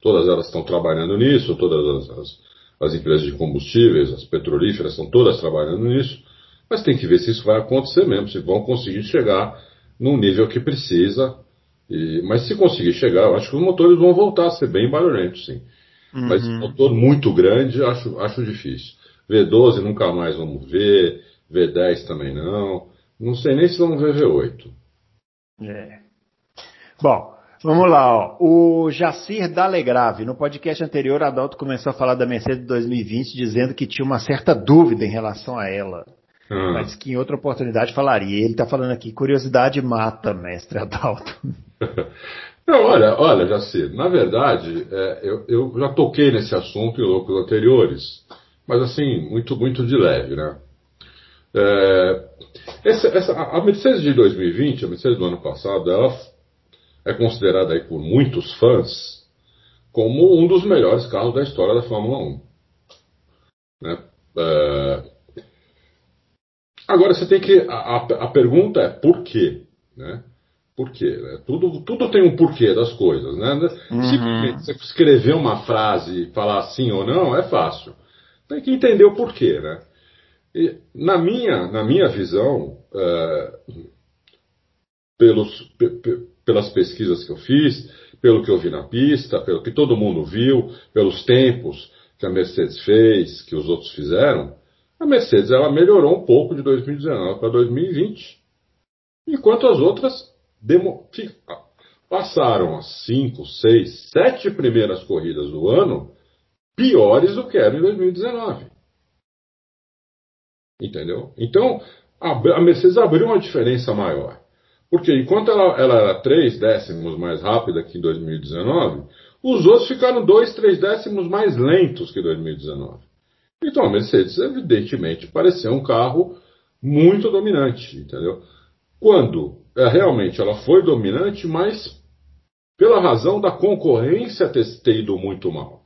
Todas elas estão trabalhando nisso, todas as, as, as empresas de combustíveis, as petrolíferas estão todas trabalhando nisso. Mas tem que ver se isso vai acontecer mesmo, se vão conseguir chegar num nível que precisa. E, mas se conseguir chegar, eu acho que os motores vão voltar a ser bem barulhentos, sim. Uhum. Mas motor muito grande, acho, acho difícil. V12 nunca mais vamos ver, V10 também não. Não sei nem se vamos ver V8.
É. Bom, vamos lá. Ó. O Jacir Dalegrave, no podcast anterior, Adalto começou a falar da Mercedes 2020, dizendo que tinha uma certa dúvida em relação a ela. Ah. Mas que em outra oportunidade falaria. Ele está falando aqui, curiosidade mata, mestre Adalto. [laughs]
Não, olha, olha, Jacir, na verdade, é, eu, eu, já toquei nesse assunto em loucos anteriores, mas assim, muito, muito de leve, né? É, essa, essa, a Mercedes de 2020, a Mercedes do ano passado, ela é considerada aí por muitos fãs como um dos melhores carros da história da Fórmula 1. Né? É, agora você tem que. A, a, pergunta é por quê? Né? Por quê? Né? Tudo, tudo tem um porquê das coisas. Né? Uhum. Se você escrever uma frase e falar sim ou não, é fácil. Tem que entender o porquê, né? E, na, minha, na minha visão, é, pelos, pelas pesquisas que eu fiz, pelo que eu vi na pista, pelo que todo mundo viu, pelos tempos que a Mercedes fez, que os outros fizeram, a Mercedes ela melhorou um pouco de 2019 para 2020, enquanto as outras demo, passaram as 5, 6, 7 primeiras corridas do ano piores do que eram em 2019. Entendeu? Então, a, Mercedes abriu uma diferença maior. Porque enquanto ela, ela era 3 décimos mais rápida que em 2019, os outros ficaram 2, 3 décimos mais lentos que 2019. Então a Mercedes, evidentemente, pareceu um carro muito dominante, entendeu? Quando realmente ela foi dominante, mas pela razão da concorrência ter, ter ido muito mal.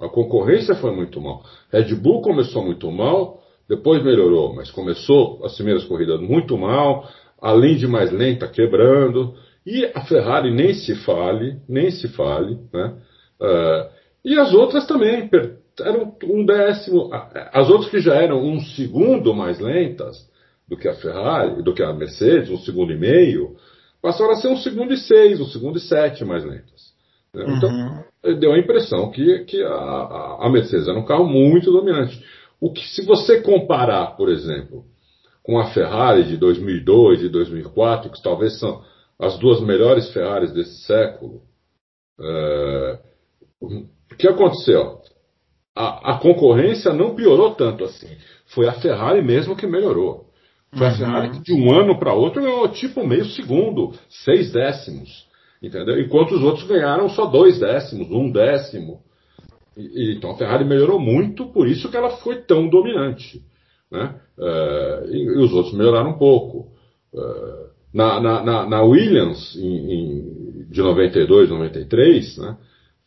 A concorrência foi muito mal. Red Bull começou muito mal, depois melhorou, mas começou as primeiras corridas muito mal, além de mais lenta, quebrando. E a Ferrari nem se fale, nem se fale, né? Uh, e as outras também eram um décimo, as outras que já eram um segundo mais lentas do que a Ferrari, do que a Mercedes, um segundo e meio, passaram a ser um segundo e seis, um segundo e sete mais lentas. Né? Então, uhum. deu a impressão que, que a, a, Mercedes era um carro muito dominante. O que, se você comparar, por exemplo, com a Ferrari de 2002 e 2004, que talvez são as duas melhores Ferraris desse século, é, o que aconteceu? A, a, concorrência não piorou tanto assim. Foi a Ferrari mesmo que melhorou. Foi uhum. a Ferrari que de um ano para outro ganhou tipo meio segundo, seis décimos. Entendeu? Enquanto os outros ganharam só dois décimos, um décimo. E, e, então a Ferrari melhorou muito, por isso que ela foi tão dominante. Né? Uh, e, e, os outros melhoraram um pouco. Uh, na, na, na, Williams, em, em, de 92, 93, né,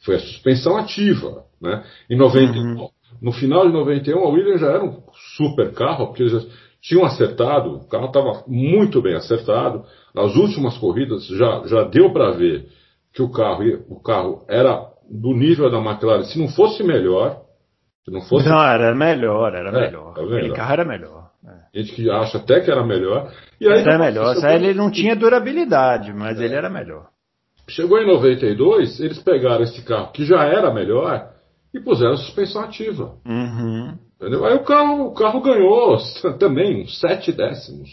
foi a suspensão ativa. Né? Em 90, uhum. No final de 91, a Williams já era um super carro, porque eles tinham acertado, o carro estava muito bem acertado. Nas últimas corridas já, já deu para ver que o carro, o carro era do nível da McLaren, se não fosse melhor, se não fosse.
Não, era melhor, era é, melhor. Tá Aquele carro era melhor.
É. Gente que acha até que era melhor.
E aí, era melhor. Chegou... Ele não tinha durabilidade, mas é. ele era melhor.
Chegou em 92, eles pegaram esse carro que já era melhor e puseram suspensão ativa.
Uhum.
Entendeu? Aí o carro, o carro ganhou [laughs] também uns 7 décimos.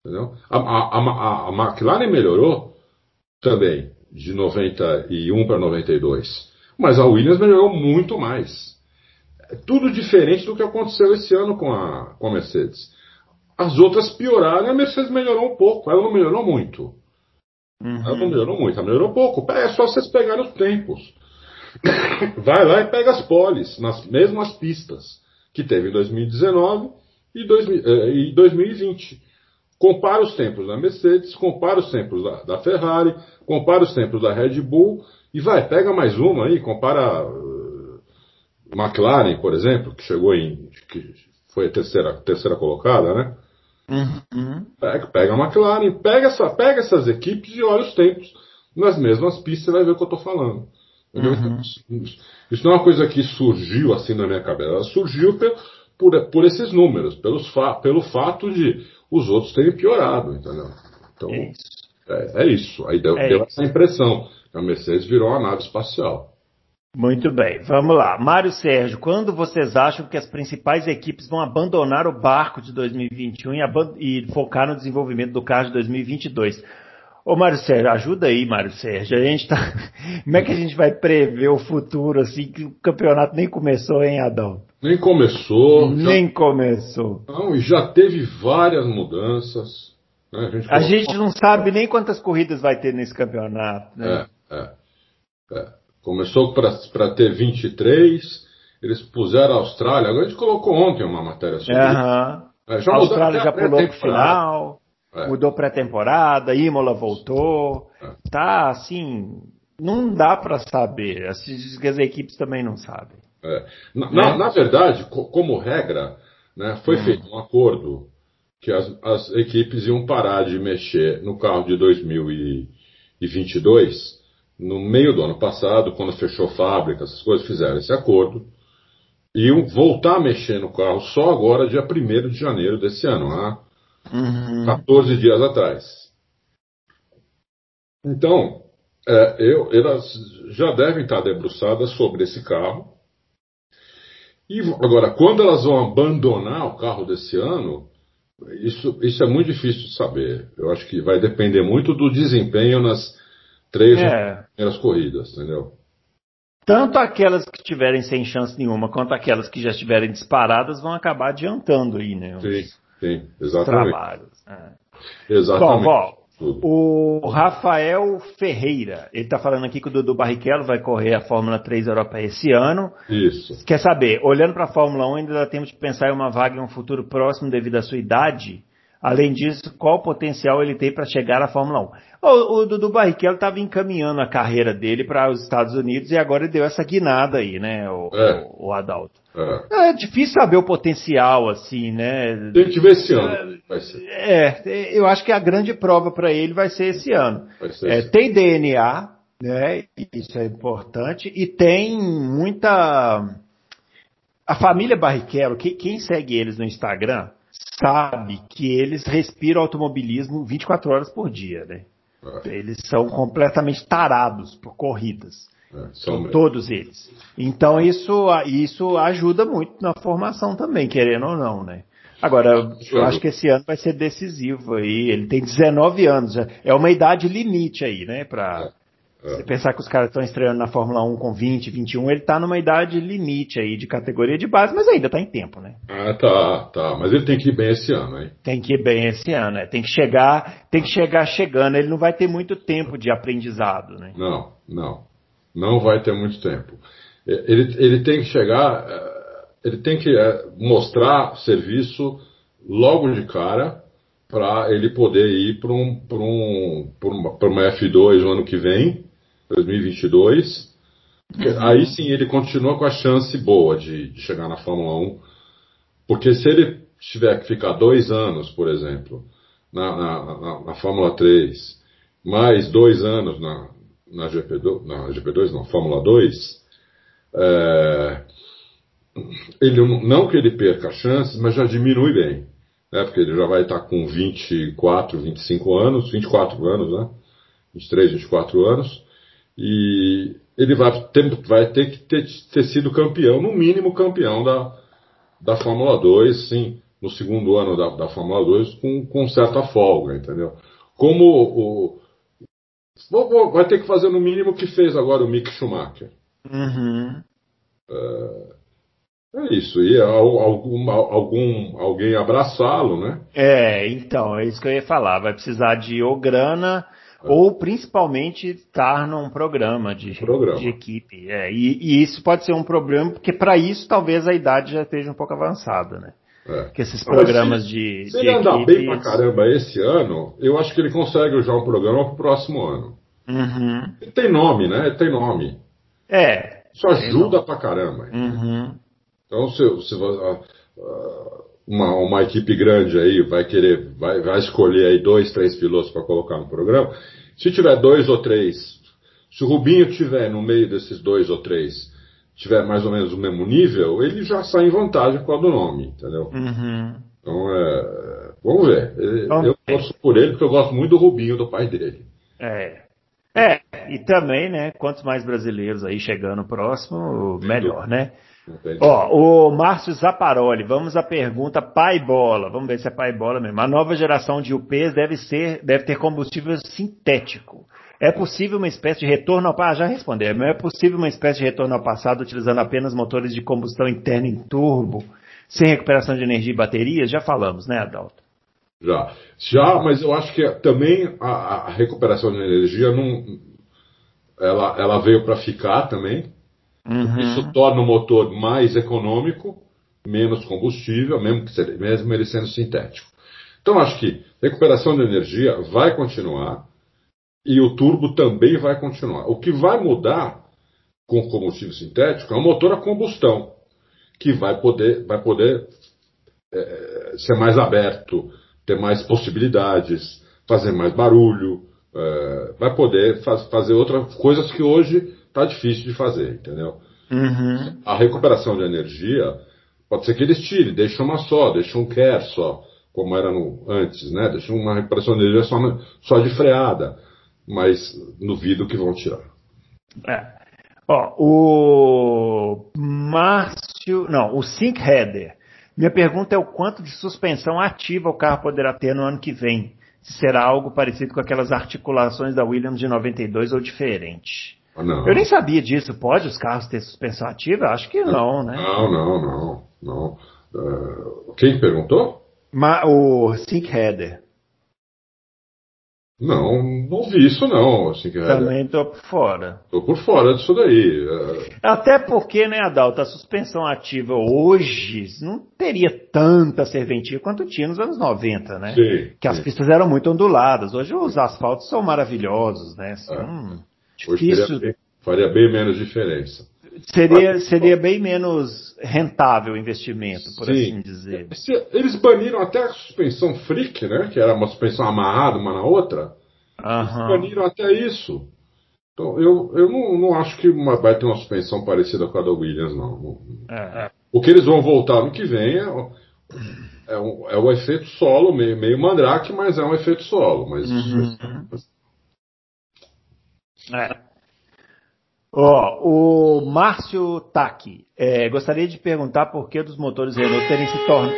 Entendeu? A, a, a, a McLaren melhorou também, de 91 para 92. Mas a Williams melhorou muito mais. É tudo diferente do que aconteceu esse ano com a, com a Mercedes. As outras pioraram e a Mercedes melhorou um pouco. Ela não melhorou muito. Uhum. Ela não melhorou muito, ela melhorou pouco. É só vocês pegarem os tempos. [coughs] Vai lá e pega as poles, nas mesmas pistas que teve em 2019 e, 2020. Eh, compara os tempos da Mercedes, compara os tempos da, da, Ferrari, compara os tempos da Red Bull e vai, pega mais uma aí, compara uh, McLaren, por exemplo, que chegou em. que foi a terceira, terceira colocada, né?
Uhum.
Pega, pega a McLaren, pega, essa, pega essas equipes e olha os tempos nas mesmas pistas, você vai ver o que eu estou falando. Uhum. Isso não é uma coisa que surgiu assim na minha cabeça, ela surgiu por, por, por esses números, pelos fa pelo fato de os outros terem piorado, entendeu? Então, é isso. É, é isso. Aí deu, é deu essa impressão. A Mercedes virou uma nave espacial.
Muito bem, vamos lá. Mário Sérgio, quando vocês acham que as principais equipes vão abandonar o barco de 2021 e, e focar no desenvolvimento do carro de 2022? Ô Mário Sérgio, ajuda aí, Mário Sérgio. A gente tá. [laughs] Como é que a gente vai prever o futuro assim que o campeonato nem começou, hein, Adão?
Nem começou.
Nem já... começou.
Não, e já teve várias mudanças.
Né? A, gente, a gente, não sabe nem quantas corridas vai ter nesse campeonato. Né?
É, é, é. Começou para ter 23, eles puseram a Austrália. Agora a gente colocou ontem uma matéria sobre
uhum. isso. É, já a Austrália já pulou pro final. É. Mudou pré-temporada, Imola voltou. É. Tá assim, não dá para saber. As, as, equipes também não sabem.
É. Na, né? na, na, verdade, co como regra, né, foi hum. feito um acordo que as, as, equipes iam parar de mexer no carro de 2022 no meio do ano passado, quando fechou fábrica, essas coisas, fizeram esse acordo. Iam voltar a mexer no carro só agora, dia 1 de janeiro desse ano. Né?
Uhum.
14 dias atrás. Então, é, eu, elas já devem estar debruçadas sobre esse carro. E agora, quando elas vão abandonar o carro desse ano, isso, isso é muito difícil de saber. Eu acho que vai depender muito do desempenho nas três é. primeiras corridas, entendeu?
Tanto aquelas que estiverem sem chance nenhuma, quanto aquelas que já estiverem disparadas vão acabar adiantando aí, né?
Sim. Sim, exatamente.
trabalhos.
É. Exatamente.
Bom, bom, O Rafael Ferreira, ele está falando aqui que o Dudu Barrichello vai correr a Fórmula 3 Europa esse ano.
Isso.
Quer saber, olhando para a Fórmula 1, ainda tempo de pensar em uma vaga em um futuro próximo devido à sua idade? Além disso, qual potencial ele tem para chegar à Fórmula 1? O, o Dudu Barrichello estava encaminhando a carreira dele para os Estados Unidos e agora ele deu essa guinada aí, né, o,
É.
o, o Adalto.
É.
É difícil saber o potencial, assim, né?
Tem que ver esse ano. Vai ser.
É, eu acho que a grande prova para ele vai ser esse ano.
Ser
É,
esse
tem DNA, né? Isso é importante. E tem muita. A família Barrichello, que- quem segue eles no Instagram, sabe que eles respiram automobilismo 24 horas por dia, né?
É,
Eles são completamente tarados por corridas.
é, são.
Todos eles. Então isso, isso ajuda muito na formação também, querendo ou não, né? Agora, eu acho que esse ano vai ser decisivo aí. Ele tem 19 anos, já. é uma idade limite aí, né?
É.
você pensar que os caras estão estreando na Fórmula 1 com 20, 21, ele tá numa idade limite aí de categoria de base, mas ainda tá em tempo, né?
Ah, tá, tá. Mas ele tem que ir bem esse ano, hein?
Tem que ir bem esse ano, né? Tem que chegar, tem que chegar chegando. Ele não vai ter muito tempo de aprendizado, né?
Não, não. Não vai ter muito tempo. É, Ele, ele tem que chegar, é, ele tem que é, mostrar serviço logo de cara para ele poder ir para um, pra um, pra uma, pra uma F2 no ano que vem, 2022. Porque Aí sim ele continua com a chance boa de, de chegar na Fórmula 1. Porque se ele tiver que ficar dois anos, por exemplo, na, na, na, na Fórmula 3, mais dois anos na, na, GP2, na GP2, não, Fórmula 2, é, ele, não- não que ele perca chances, mas já diminui bem. Né, porque ele já vai estar com 24, 25 anos, 24 anos, né? 23, 24 anos. E ele vai ter, vai ter que ter, ter sido campeão, no mínimo campeão da, da Fórmula 2, sim, no segundo ano da, da Fórmula 2, com, com certa folga, entendeu? Como o. vou- vai ter que fazer no mínimo o que fez agora o Mick Schumacher.
Uhum.
É isso, e al- algum, algum, alguém abraçá-lo, né?
É, então, é isso que eu ia falar. Vai precisar de ou grana ou principalmente estar num programa de,
Programa.
de equipe. É, e, e isso pode ser um problema, porque para isso talvez a idade já esteja um pouco avançada, né?
É.
Porque esses
Mas
programas
se-
de,
Se
de
ele andar bem pra caramba esse ano, eu acho que ele consegue já um programa pro próximo ano.
Uhum.
Ele tem nome, né? Ele tem nome.
É.
Isso ajuda pra caramba.
Uhum.
Então, se, se ah, ah, uma, uma equipe grande aí vai querer, vai, vai escolher aí dois, três pilotos para colocar no programa, se tiver dois ou três, se o Rubinho tiver no meio desses dois ou três, tiver mais ou menos o mesmo nível, ele já sai em vantagem por causa do nome, entendeu?
Uhum.
Então, é, vamos ver. Eu-
Vamos
eu torço por ele porque eu gosto muito do Rubinho, do pai dele.
É. É, e também, né, quantos mais brasileiros aí chegando próximo, melhor, né?
Entende?
Ó, o Márcio Zaparoli, vamos à pergunta pai bola. Vamos ver se é pai bola mesmo. A nova geração de UPs deve ser, deve ter combustível sintético. É possível uma espécie de retorno ao passado? Já respondeu. É possível uma espécie de retorno ao passado utilizando apenas motores de combustão interna em turbo, sem recuperação de energia e baterias? Já falamos, né, Adalto?
Já. Já, mas eu acho que também a, a recuperação de energia não. Ela, ela veio para ficar também.
Uhum.
Isso torna o motor mais econômico, menos combustível, mesmo, que mesmo ele sendo sintético. Então acho que recuperação de energia vai continuar e o turbo também vai continuar. O que vai mudar com o combustível sintético é o motor a combustão, que vai poder, vai poder eh, ser mais aberto, ter mais possibilidades, fazer mais barulho, eh, vai poder faz- fazer outras coisas que hoje está difícil de fazer, entendeu?
Uhum.
A recuperação de energia pode ser que eles tirem, deixem uma só, deixem um care só, como era no, antes, né? Deixem uma recuperação de energia só, só de freada, mas duvido que vão tirar.
É. Ó, o Márcio. Não, o Sync Header. Minha pergunta é o quanto de suspensão ativa o carro poderá ter no ano que vem. Se será algo parecido com aquelas articulações da Williams de 92 ou diferente.
Ah, Não.
Eu nem sabia disso. Pode os carros ter suspensão ativa? Acho que não, né?
Não, não, não, não. Ah, quem perguntou?
Ma- o Sync Header.
Não, não vi isso não. Assim,
Também tô por fora.
Tô por fora disso daí. É.
Até porque, né, Adalto, a suspensão ativa hoje não teria tanta serventia quanto tinha nos anos 90, né?
Sim,
que as
sim.
pistas eram muito onduladas. Hoje os asfaltos são maravilhosos, né? São
É. Hoje faria bem, faria bem menos diferença.
Seria, seria bem menos rentável o investimento, por
Sim.
assim dizer.
Eles baniram até a suspensão freak, né? Que era uma suspensão amarrada uma na outra.
Aham.
Baniram até isso. Então, eu, eu não, não acho que uma- vai ter uma suspensão parecida com a da Williams, não. Não-
É.
O que eles vão voltar no que vem é, o- é, um, é efeito solo, meio, meio mandrake, mas é um efeito solo. Mas
Uhum. É. Ó, o Márcio Taki é, gostaria de perguntar por que dos motores Renault terem se tornado.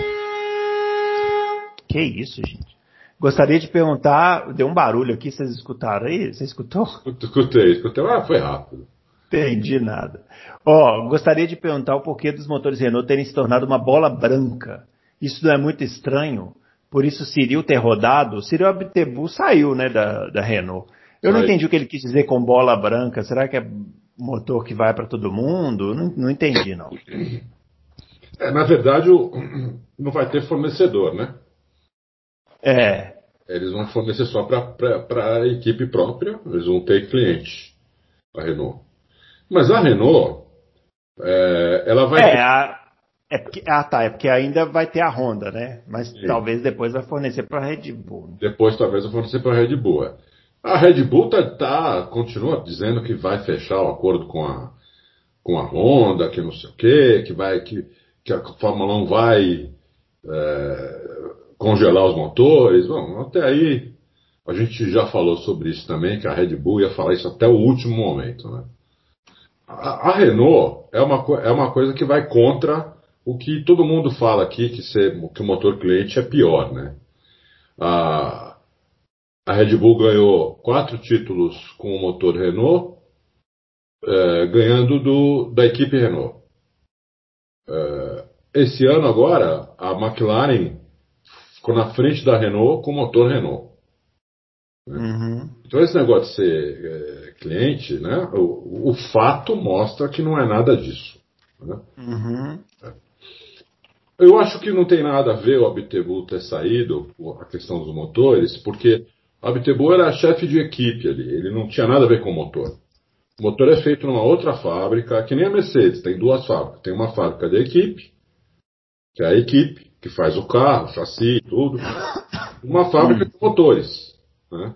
Que isso, gente? Gostaria de perguntar, deu um barulho aqui, vocês escutaram aí? Você escutou?
Escutei, escutei. Ah, foi rápido.
Entendi nada. Ó, gostaria de perguntar o porquê dos motores Renault terem se tornado uma bola branca. Isso não é muito estranho? Por isso Cyril ter rodado, Cyril Abtebu saiu, né, da, da Renault. Eu não entendi o que ele quis dizer com bola branca. Será que é motor que vai para todo mundo? Não, não entendi, não.
É, na verdade, o- [clears throat] não vai ter fornecedor, né?
É,
Eles vão fornecer só para a equipe própria, eles vão ter cliente, a Renault. Mas a Renault, é, ela vai.
é, a- é porque, ah tá, é porque ainda vai ter a Honda, né? Mas
Sim.
talvez depois vai fornecer para a Red Bull.
Depois talvez vai fornecer para a Red Bull. A Red Bull tá, tá- continua dizendo que vai fechar o acordo com a, com a Honda, que não sei o quê, que, vai, que, que a Fórmula 1 vai é, congelar os motores. Bom, até aí a gente já falou sobre isso também, que a Red Bull ia falar isso até o último momento. Né? A, a Renault é uma, é uma coisa que vai contra o que todo mundo fala aqui, que, ser, que o motor cliente é pior. Né? A, a Red Bull ganhou quatro títulos com o motor Renault, eh, ganhando do, da equipe Renault. Eh, esse ano agora, a McLaren ficou na frente da Renault com o motor Renault.
Uhum.
Então esse negócio de ser eh, cliente, né, o, o fato mostra que não é nada disso. né?
Uhum.
Eu acho que não tem nada a ver o Abtebu ter saído, a questão dos motores, porque o Abtebu era chefe de equipe ali, ele não tinha nada a ver com o motor. O motor é feito numa outra fábrica, que nem a Mercedes, tem duas fábricas. Tem uma fábrica de equipe, que é a equipe, que faz o carro, o chassi, tudo. Uma fábrica de motores, né?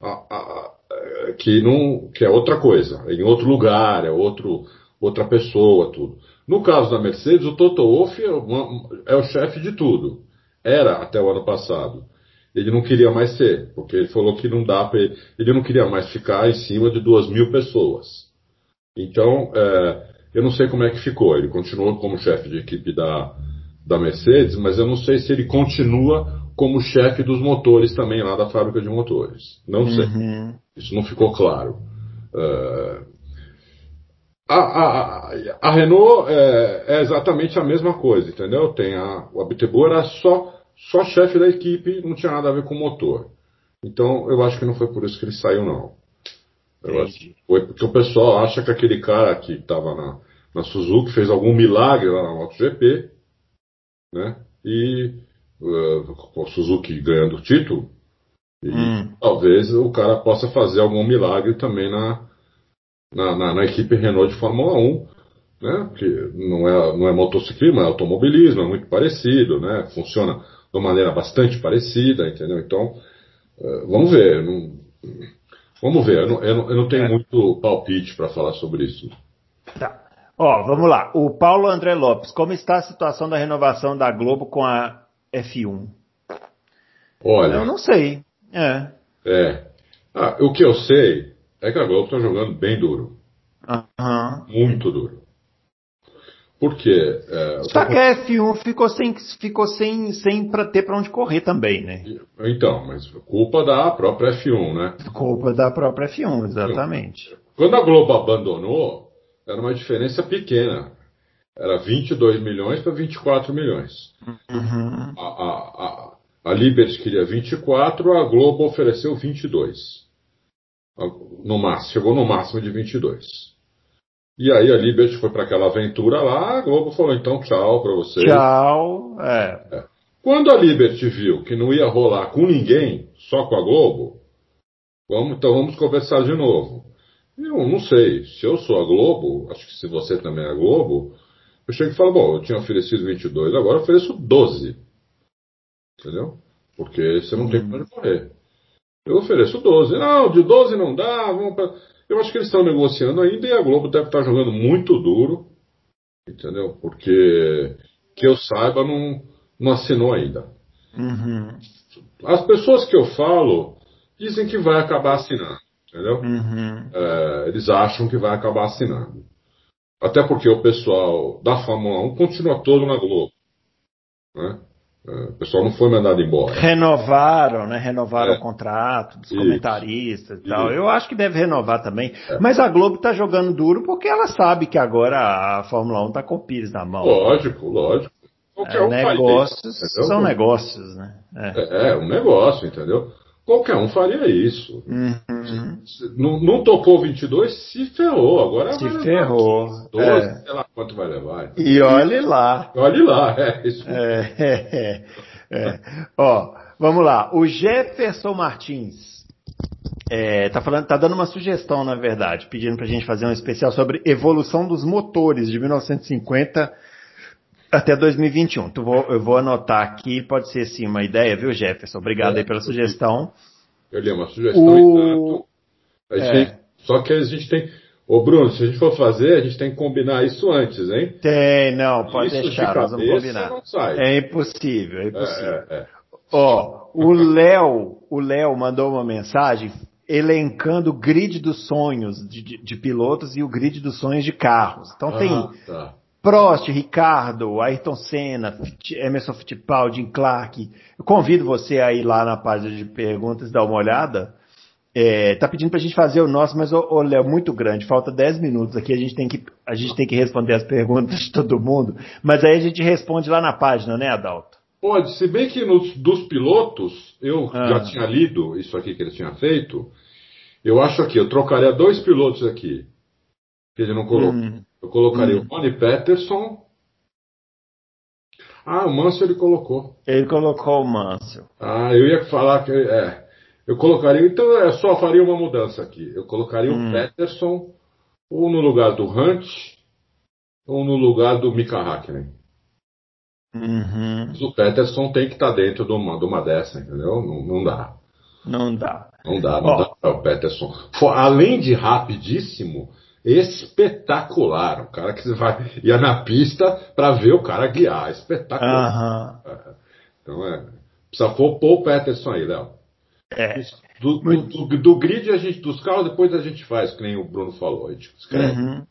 A- a- a- que, não, que é outra coisa, em outro lugar, é outro, outra pessoa, tudo. No caso da Mercedes, o Toto Wolff é, é o chefe de tudo. Era até o ano passado. Ele não queria mais ser, porque ele falou que não dá para ele. Ele não queria mais ficar em cima de duas mil pessoas. Então, é, eu não sei como é que ficou. Ele continuou como chefe de equipe da, da Mercedes, mas eu não sei se ele continua como chefe dos motores também lá da fábrica de motores. Não sei.
Uhum.
Isso não ficou claro. É, a, a, a- Renault é, é exatamente a mesma coisa, entendeu? Tem a, o Abtebu era só, só chefe da equipe, não tinha nada a ver com o motor. Então eu acho que não foi por isso que ele saiu, não. Eu acho foi porque o pessoal acha que aquele cara que estava na, na Suzuki fez algum milagre lá na MotoGP, né? E uh, com a Suzuki ganhando o título, e
Hum.
talvez o cara possa fazer algum milagre também na, na, na, na equipe Renault de Fórmula 1, né? Porque não é, não é motociclismo, é automobilismo, é muito parecido, né? Funciona de uma maneira bastante parecida, entendeu? Então, eh, vamos ver. não- vamos ver. Eu não, eu não, eu não tenho
É.
muito palpite para falar sobre isso.
Tá. Ó, vamos lá. O Paulo André Lopes, como está a situação da renovação da Globo com a F1?
Olha,
Eu não sei. É.
é. Ah, o que eu sei é que a Globo está jogando bem duro.
Aham.
Muito duro. Por quê? É,
Só que a F1 ficou sem, ficou sem, sem pra ter pra onde correr também, né?
Então, mas culpa da própria F1, né?
Culpa da própria F1, exatamente.
Quando a Globo abandonou, era uma diferença pequena. Era 22 milhões para 24 milhões.
Uhum.
A, a, a, A Liberty queria 24, a Globo ofereceu 22. No máximo, chegou no máximo de 22. E aí a Liberty foi para aquela aventura lá, a Globo falou então tchau para vocês.
Tchau. É.
É. Quando a Liberty viu que não ia rolar com ninguém, só com a Globo, vamos, então vamos conversar de novo. Eu não sei, se eu sou a Globo, acho que se você também é a Globo, eu chego e falo, bom, eu tinha oferecido 22, agora eu ofereço 12. Entendeu? Porque você não tem como correr. Eu ofereço 12. Não, de 12 não dá, vamos pra... Eu acho que eles estão negociando ainda e a Globo deve estar jogando muito duro. Entendeu? Porque, que eu saiba, não, não assinou ainda.
Uhum.
As pessoas que eu falo dizem que vai acabar assinando. Entendeu?
Uhum.
É, eles acham que vai acabar assinando. Até porque o pessoal da Fórmula 1 continua todo na Globo. Né? O pessoal não foi mandado embora.
Renovaram, né? Renovaram
É.
o contrato dos
Isso.
comentaristas e tal.
Isso.
Eu acho que deve renovar também.
É.
Mas a Globo tá jogando duro porque ela sabe que agora a Fórmula 1 tá com o Pires na mão.
Lógico, lógico. Qualquer
É,
um
negócios
entendeu?
são negócios, né? É.
É, é um negócio, entendeu? Qualquer um faria isso.
Uhum.
Não, não topou 22, se ferrou. Agora
Se
vai
ferrou,
15, 12,
é.
sei lá quanto vai levar.
E olhe lá.
Olhe lá, é isso.
É, é, é. Ó, vamos lá. O Jefferson Martins é, tá falando, tá dando uma sugestão, na verdade, pedindo pra gente fazer um especial sobre evolução dos motores de 1950 até 2021. Tu vou, eu vou anotar aqui, pode ser sim uma ideia, viu, Jefferson? Obrigado
É,
aí pela sugestão.
Eu li uma sugestão
O-
e tanto. A gente
É.
tem- só que a gente tem. Ô Bruno, se a gente for fazer, a gente tem que combinar isso antes, hein?
Tem, não, pode
Isso de
deixar, nós vamos combinar.
não sai.
É impossível, é impossível.
É, é, é.
Ó, o Léo, o Léo mandou uma mensagem elencando o grid dos sonhos de, de- de pilotos e o grid dos sonhos de carros. Então tem
Ah, tá.
Prost, Ricardo, Ayrton Senna, Emerson Fittipaldi, Jim Clark. Eu convido você a ir lá na página de perguntas, dar uma olhada. É, tá pedindo pra gente fazer o nosso, mas ô, Léo, muito grande, falta 10 minutos aqui, a gente, tem que, a gente tem que responder as perguntas de todo mundo, mas aí a gente responde lá na página, né, Adalto?
Pode, se bem que nos, dos pilotos, eu
Ah.
já tinha lido isso aqui que ele tinha feito. Eu acho aqui, eu trocaria dois pilotos aqui. Que ele não colocou.
Hum.
Eu colocaria
Hum.
o Ronnie Peterson. Ah, o Manso ele colocou.
Ele colocou o Mansell.
Ah, eu ia falar que. É, eu colocaria. Então eu só faria uma mudança aqui. Eu colocaria
Hum.
o Peterson ou no lugar do Hunt ou no lugar do Mika Hakkinen.
Uhum.
Mas o Peterson tem que estar dentro de uma, de uma dessa, entendeu? Não, não dá.
Não dá.
Não dá, não
Ó.
dá para o Peterson. For- além de rapidíssimo, espetacular. O cara que você vai ia na pista para ver o cara guiar. Espetacular.
Aham.
Então é. Precisa pôr o Peterson aí, Léo.
É.
Do, do, do- do grid, a gente, dos carros, depois a gente faz, que nem o Bruno falou. A gente escreve.
Uhum.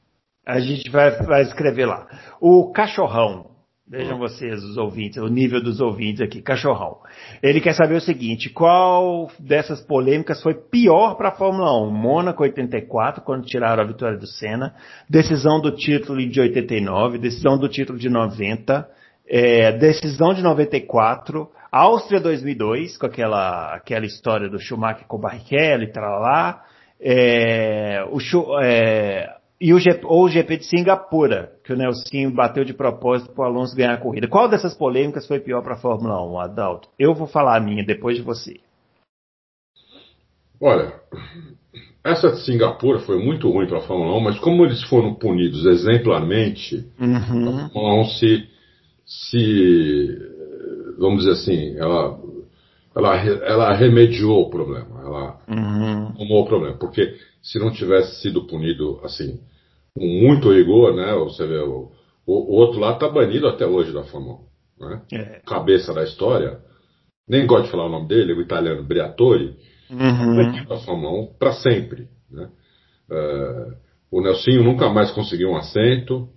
A gente vai, vai escrever lá. O cachorrão. Vejam vocês, os ouvintes, o nível dos ouvintes aqui, cachorrão. Ele quer saber o seguinte: qual dessas polêmicas foi pior para a Fórmula 1? Mônaco 84, quando tiraram a vitória do Senna, decisão do título de 89, decisão do título de 90, é, decisão de 94, Áustria 2002, com aquela, aquela história do Schumacher com o Barrichello e tal lá, é, o, é, e o GP, ou o GP de Singapura, que o Nelsinho bateu de propósito para o Alonso ganhar a corrida. Qual dessas polêmicas foi pior para a Fórmula 1, Adalto? Eu vou falar a minha depois de você.
Olha, essa de Singapura foi muito ruim para a Fórmula 1, mas como eles foram punidos exemplarmente, a
Uhum.
Fórmula 1 se, se vamos dizer assim, ela, ela, ela remediou o problema, ela
Uhum.
arrumou o problema, porque se não tivesse sido punido assim, com muito rigor, né, você vê, o, o, outro lado está banido até hoje da Fórmula 1, né?
É.
cabeça da história, nem gosto de falar o nome dele, o italiano Briatore,
Uhum.
banido da Fórmula 1 para sempre. Né? Eh, o Nelsinho nunca mais conseguiu um assento.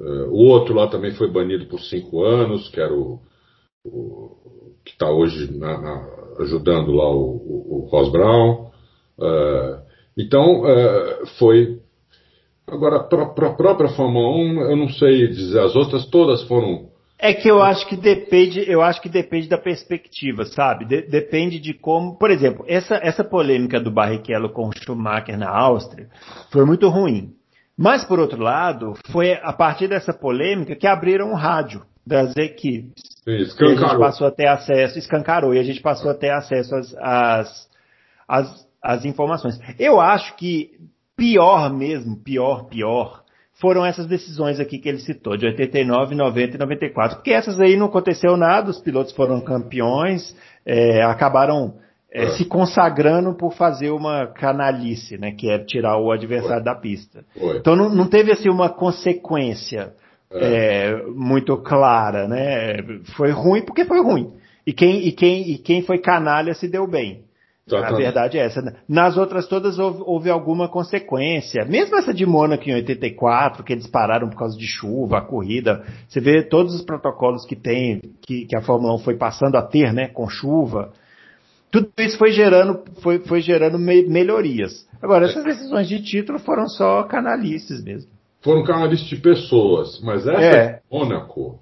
Eh, o outro lá também foi banido por cinco anos, que era o, o- que está hoje na- na- ajudando lá o, o, o Ross Brown. Eh, então eh, foi. Agora, para a própria Fórmula 1, eu não sei dizer, as outras todas foram
É que eu acho que depende, eu acho que depende da perspectiva, sabe? De, depende de como, por exemplo, essa, essa polêmica do Barrichello com Schumacher na Áustria foi muito ruim. Mas, por outro lado, foi a partir dessa polêmica que abriram o rádio das equipes.
Escancarou.
E a gente passou a ter acesso, escancarou, e a gente passou a ter acesso às, às, às, às informações. Eu acho que pior mesmo, pior, pior, foram essas decisões aqui que ele citou, de 89, 90 e 94. Porque essas aí não aconteceu nada, os pilotos foram campeões, é, acabaram é, é. se consagrando por fazer uma canalice, né, que é tirar o adversário Foi. da pista. Foi. Então não, não, teve assim uma consequência é. é. muito clara, né? Foi ruim porque foi ruim. E quem, e quem, e quem foi canalha se deu bem. Exatamente. A verdade é essa. Nas outras todas houve, houve, alguma consequência. Mesmo essa de Mônaco em 84, que eles pararam por causa de chuva, a corrida. Você vê todos os protocolos que tem, que, que a Fórmula 1 foi passando a ter, né, com chuva. Tudo isso foi gerando, foi, foi gerando me, melhorias. Agora, essas decisões de título foram só canalices mesmo.
Foram canalices de pessoas, mas essa é. de Mônaco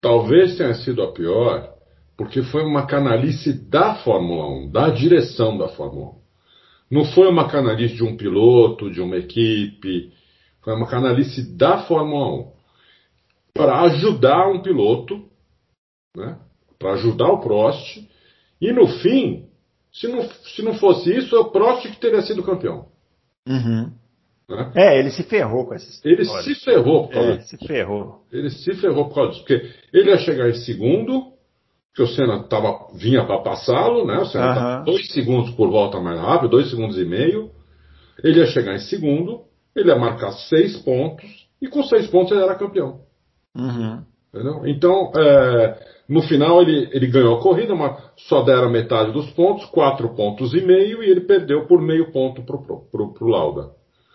talvez tenha sido a pior, porque foi uma canalice da Fórmula 1, da direção da Fórmula 1. Não foi uma canalice de um piloto, de uma equipe, foi uma canalice da Fórmula 1 para ajudar um piloto, né, para ajudar o Prost, e no fim, se não, se não fosse isso, é o Prost que teria sido campeão.
Uhum. Né? É, ele se ferrou com essa
história. Ele se ferrou
por causa é, disso. se ferrou.
Ele se ferrou por causa disso, porque ele ia chegar em segundo, que o Senna tava, vinha para passá-lo, né? O Senna uhum. tava dois segundos por volta mais rápido, dois segundos e meio. Ele ia chegar em segundo, ele ia marcar seis pontos, e com seis pontos ele era campeão.
Uhum.
Entendeu? Então, é, no final ele, ele ganhou a corrida, mas só deram metade dos pontos, quatro pontos e meio, e ele perdeu por meio ponto pro, pro, pro, pro Lauda.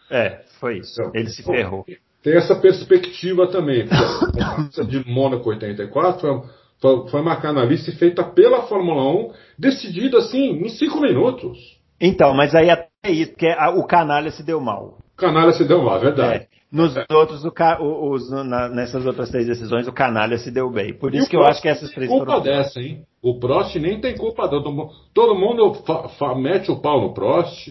É, foi isso. Então, ele se ferrou.
Tem essa perspectiva também. A de Mônaco 84 foi foi, foi uma canalice feita pela Fórmula 1, decidida assim, em cinco minutos.
Então, mas aí até isso, porque a, o canalha se deu mal.
O canalha se deu mal, é verdade. É.
Nos é. outros, o, o, os, na, nessas outras três decisões, o canalha se deu bem. Por isso que eu acho que essas três
culpa foram... dessa, hein? O Prost nem tem culpa. Todo mundo, todo mundo fa, fa, mete o pau no Prost.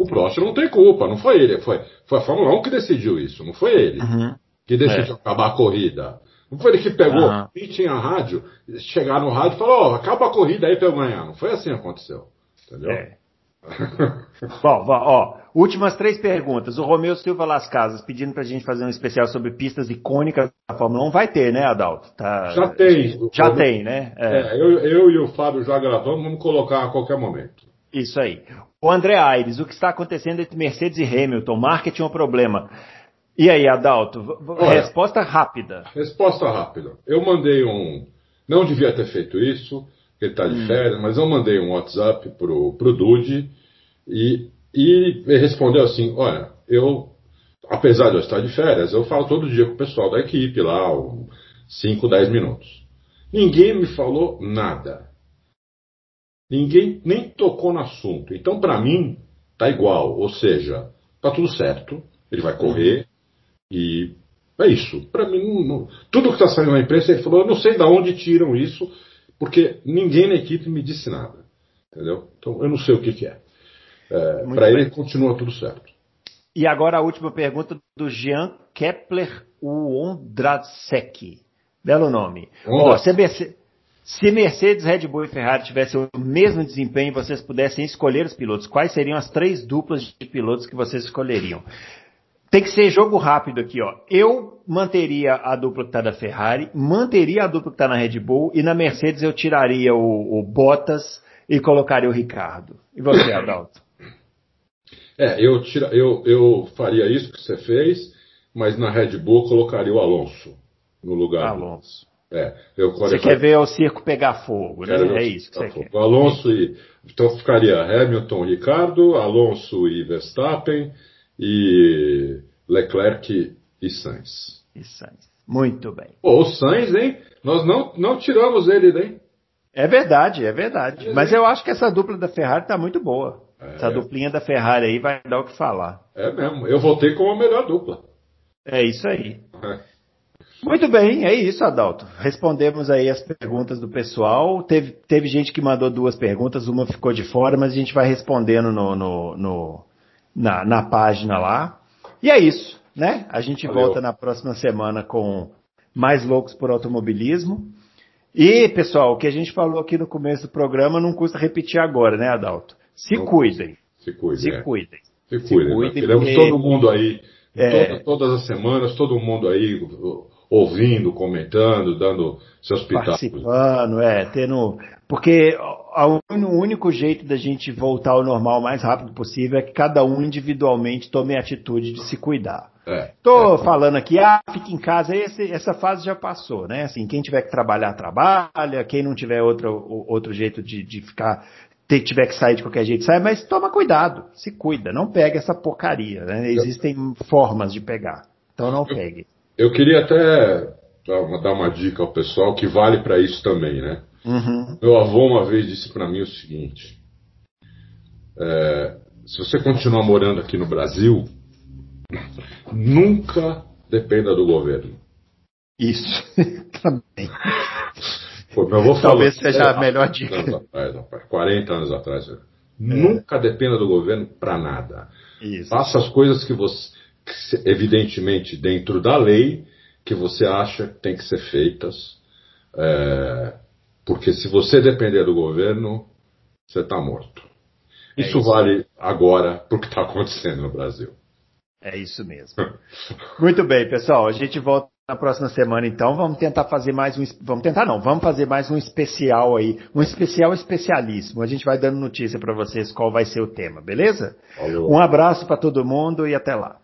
O Prost não tem culpa, não foi ele. Foi, foi a Fórmula 1 que decidiu isso, não foi ele.
Uhum.
Que decidiu é. acabar a corrida. Não foi ele que pegou, uhum. e tinha rádio, chegar no rádio e falou, oh, acaba a corrida aí pra eu ganhar. Não foi assim que aconteceu. Entendeu? É. [laughs]
Bom, ó, últimas três perguntas. O Romeu Silva Las Casas pedindo pra gente fazer um especial sobre pistas icônicas da Fórmula 1. Vai ter, né, Adalto?
Tá... Já tem.
Já tem, né?
É. É, eu, eu, e o Fábio já gravamos, vamos colocar a qualquer momento.
Isso aí. O André Aires, o que está acontecendo entre Mercedes e Hamilton? Marketing é um problema. E aí, Adalto, Olha, resposta rápida.
Resposta rápida. Eu mandei um. Não devia ter feito isso, ele está de hum. férias, mas eu mandei um WhatsApp pro, pro Dude e, e ele respondeu assim: Olha, eu, apesar de eu estar de férias, eu falo todo dia com o pessoal da equipe lá, 5, 10 minutos. Ninguém me falou nada. Ninguém nem tocou no assunto. Então, para mim, tá igual. Ou seja, tá tudo certo. Ele vai correr, e é isso. Para mim, não, não, tudo que está saindo na imprensa, ele falou, eu não sei de onde tiram isso, porque ninguém na equipe me disse nada. Entendeu? Então eu não sei o que, que é. é Para ele continua tudo certo.
E agora a última pergunta do Jean Kepler Ondrasek. Belo nome. Se, Mercedes, se Mercedes, Red Bull e Ferrari tivessem o mesmo desempenho e vocês pudessem escolher os pilotos, quais seriam as três duplas de pilotos que vocês escolheriam? Tem que ser jogo rápido aqui, ó. Eu manteria a dupla que tá da Ferrari, manteria a dupla que tá na Red Bull e na Mercedes eu tiraria o, o Bottas e colocaria o Ricardo. E você, [coughs] Adalto?
É, eu, tira, eu, eu faria isso que você fez, mas na Red Bull colocaria o Alonso no lugar.
Alonso.
É, eu
você quer ver o circo pegar fogo, né? É isso que você fogo. quer.
Alonso e. Então ficaria Hamilton, Ricardo, Alonso e Verstappen e Leclerc e Sainz.
E Sainz. Muito bem.
Pô, o Sainz, hein? Nós não, não tiramos ele, hein?
É verdade, é verdade. É. Mas eu acho que essa dupla da Ferrari tá muito boa. É. Essa duplinha da Ferrari aí vai dar o que falar.
É mesmo. Eu voltei com a melhor dupla.
É isso aí. É. Muito bem, é isso, Adalto. Respondemos aí as perguntas do pessoal. Teve, teve gente que mandou duas perguntas, uma ficou de fora, mas a gente vai respondendo no, no, no na, na página lá. E é isso, né? A gente Valeu. volta na próxima semana com mais loucos por automobilismo. E, pessoal, o que a gente falou aqui no começo do programa não custa repetir agora, né, Adalto? Se não cuidem.
Se cuidem. Se
é. cuidem.
Se cuidem. Se cuidem Queremos porque... todo mundo aí, é... toda, todas as semanas, todo mundo aí ouvindo, comentando, dando seus pitacos.
Participando, é, tendo. Porque o único jeito da gente voltar ao normal o mais rápido possível é que cada um individualmente tome a atitude de se cuidar. É, Tô é. falando aqui, ah, fica em casa, esse, essa fase já passou, né? Assim, quem tiver que trabalhar, trabalha, quem não tiver outro, outro jeito de, de ficar, tiver que sair de qualquer jeito, sai, mas toma cuidado, se cuida, não pega essa porcaria, né? Existem formas de pegar, então não pegue.
Eu queria até dar uma dica ao pessoal que vale para isso também, né?
Uhum.
Meu avô uma vez disse para mim o seguinte: é, se você continuar morando aqui no Brasil, nunca dependa do governo.
Isso [laughs] também.
Pô, meu avô
Talvez falou, seja é, a melhor dica.
Anos atrás, 40 anos atrás. É. Nunca dependa do governo para nada.
Isso.
Faça as coisas que você evidentemente dentro da lei que você acha que tem que ser feitas, é, porque se você depender do governo, você está morto. É isso, isso, vale agora para o que está acontecendo no Brasil.
É isso mesmo. [laughs] Muito bem, pessoal. A gente volta na próxima semana, então. Vamos tentar fazer mais um. Vamos tentar, não. Vamos fazer mais um especial aí. Um especial especialíssimo. A gente vai dando notícia para vocês qual vai ser o tema, beleza?
Falou.
Um abraço para todo mundo e até lá.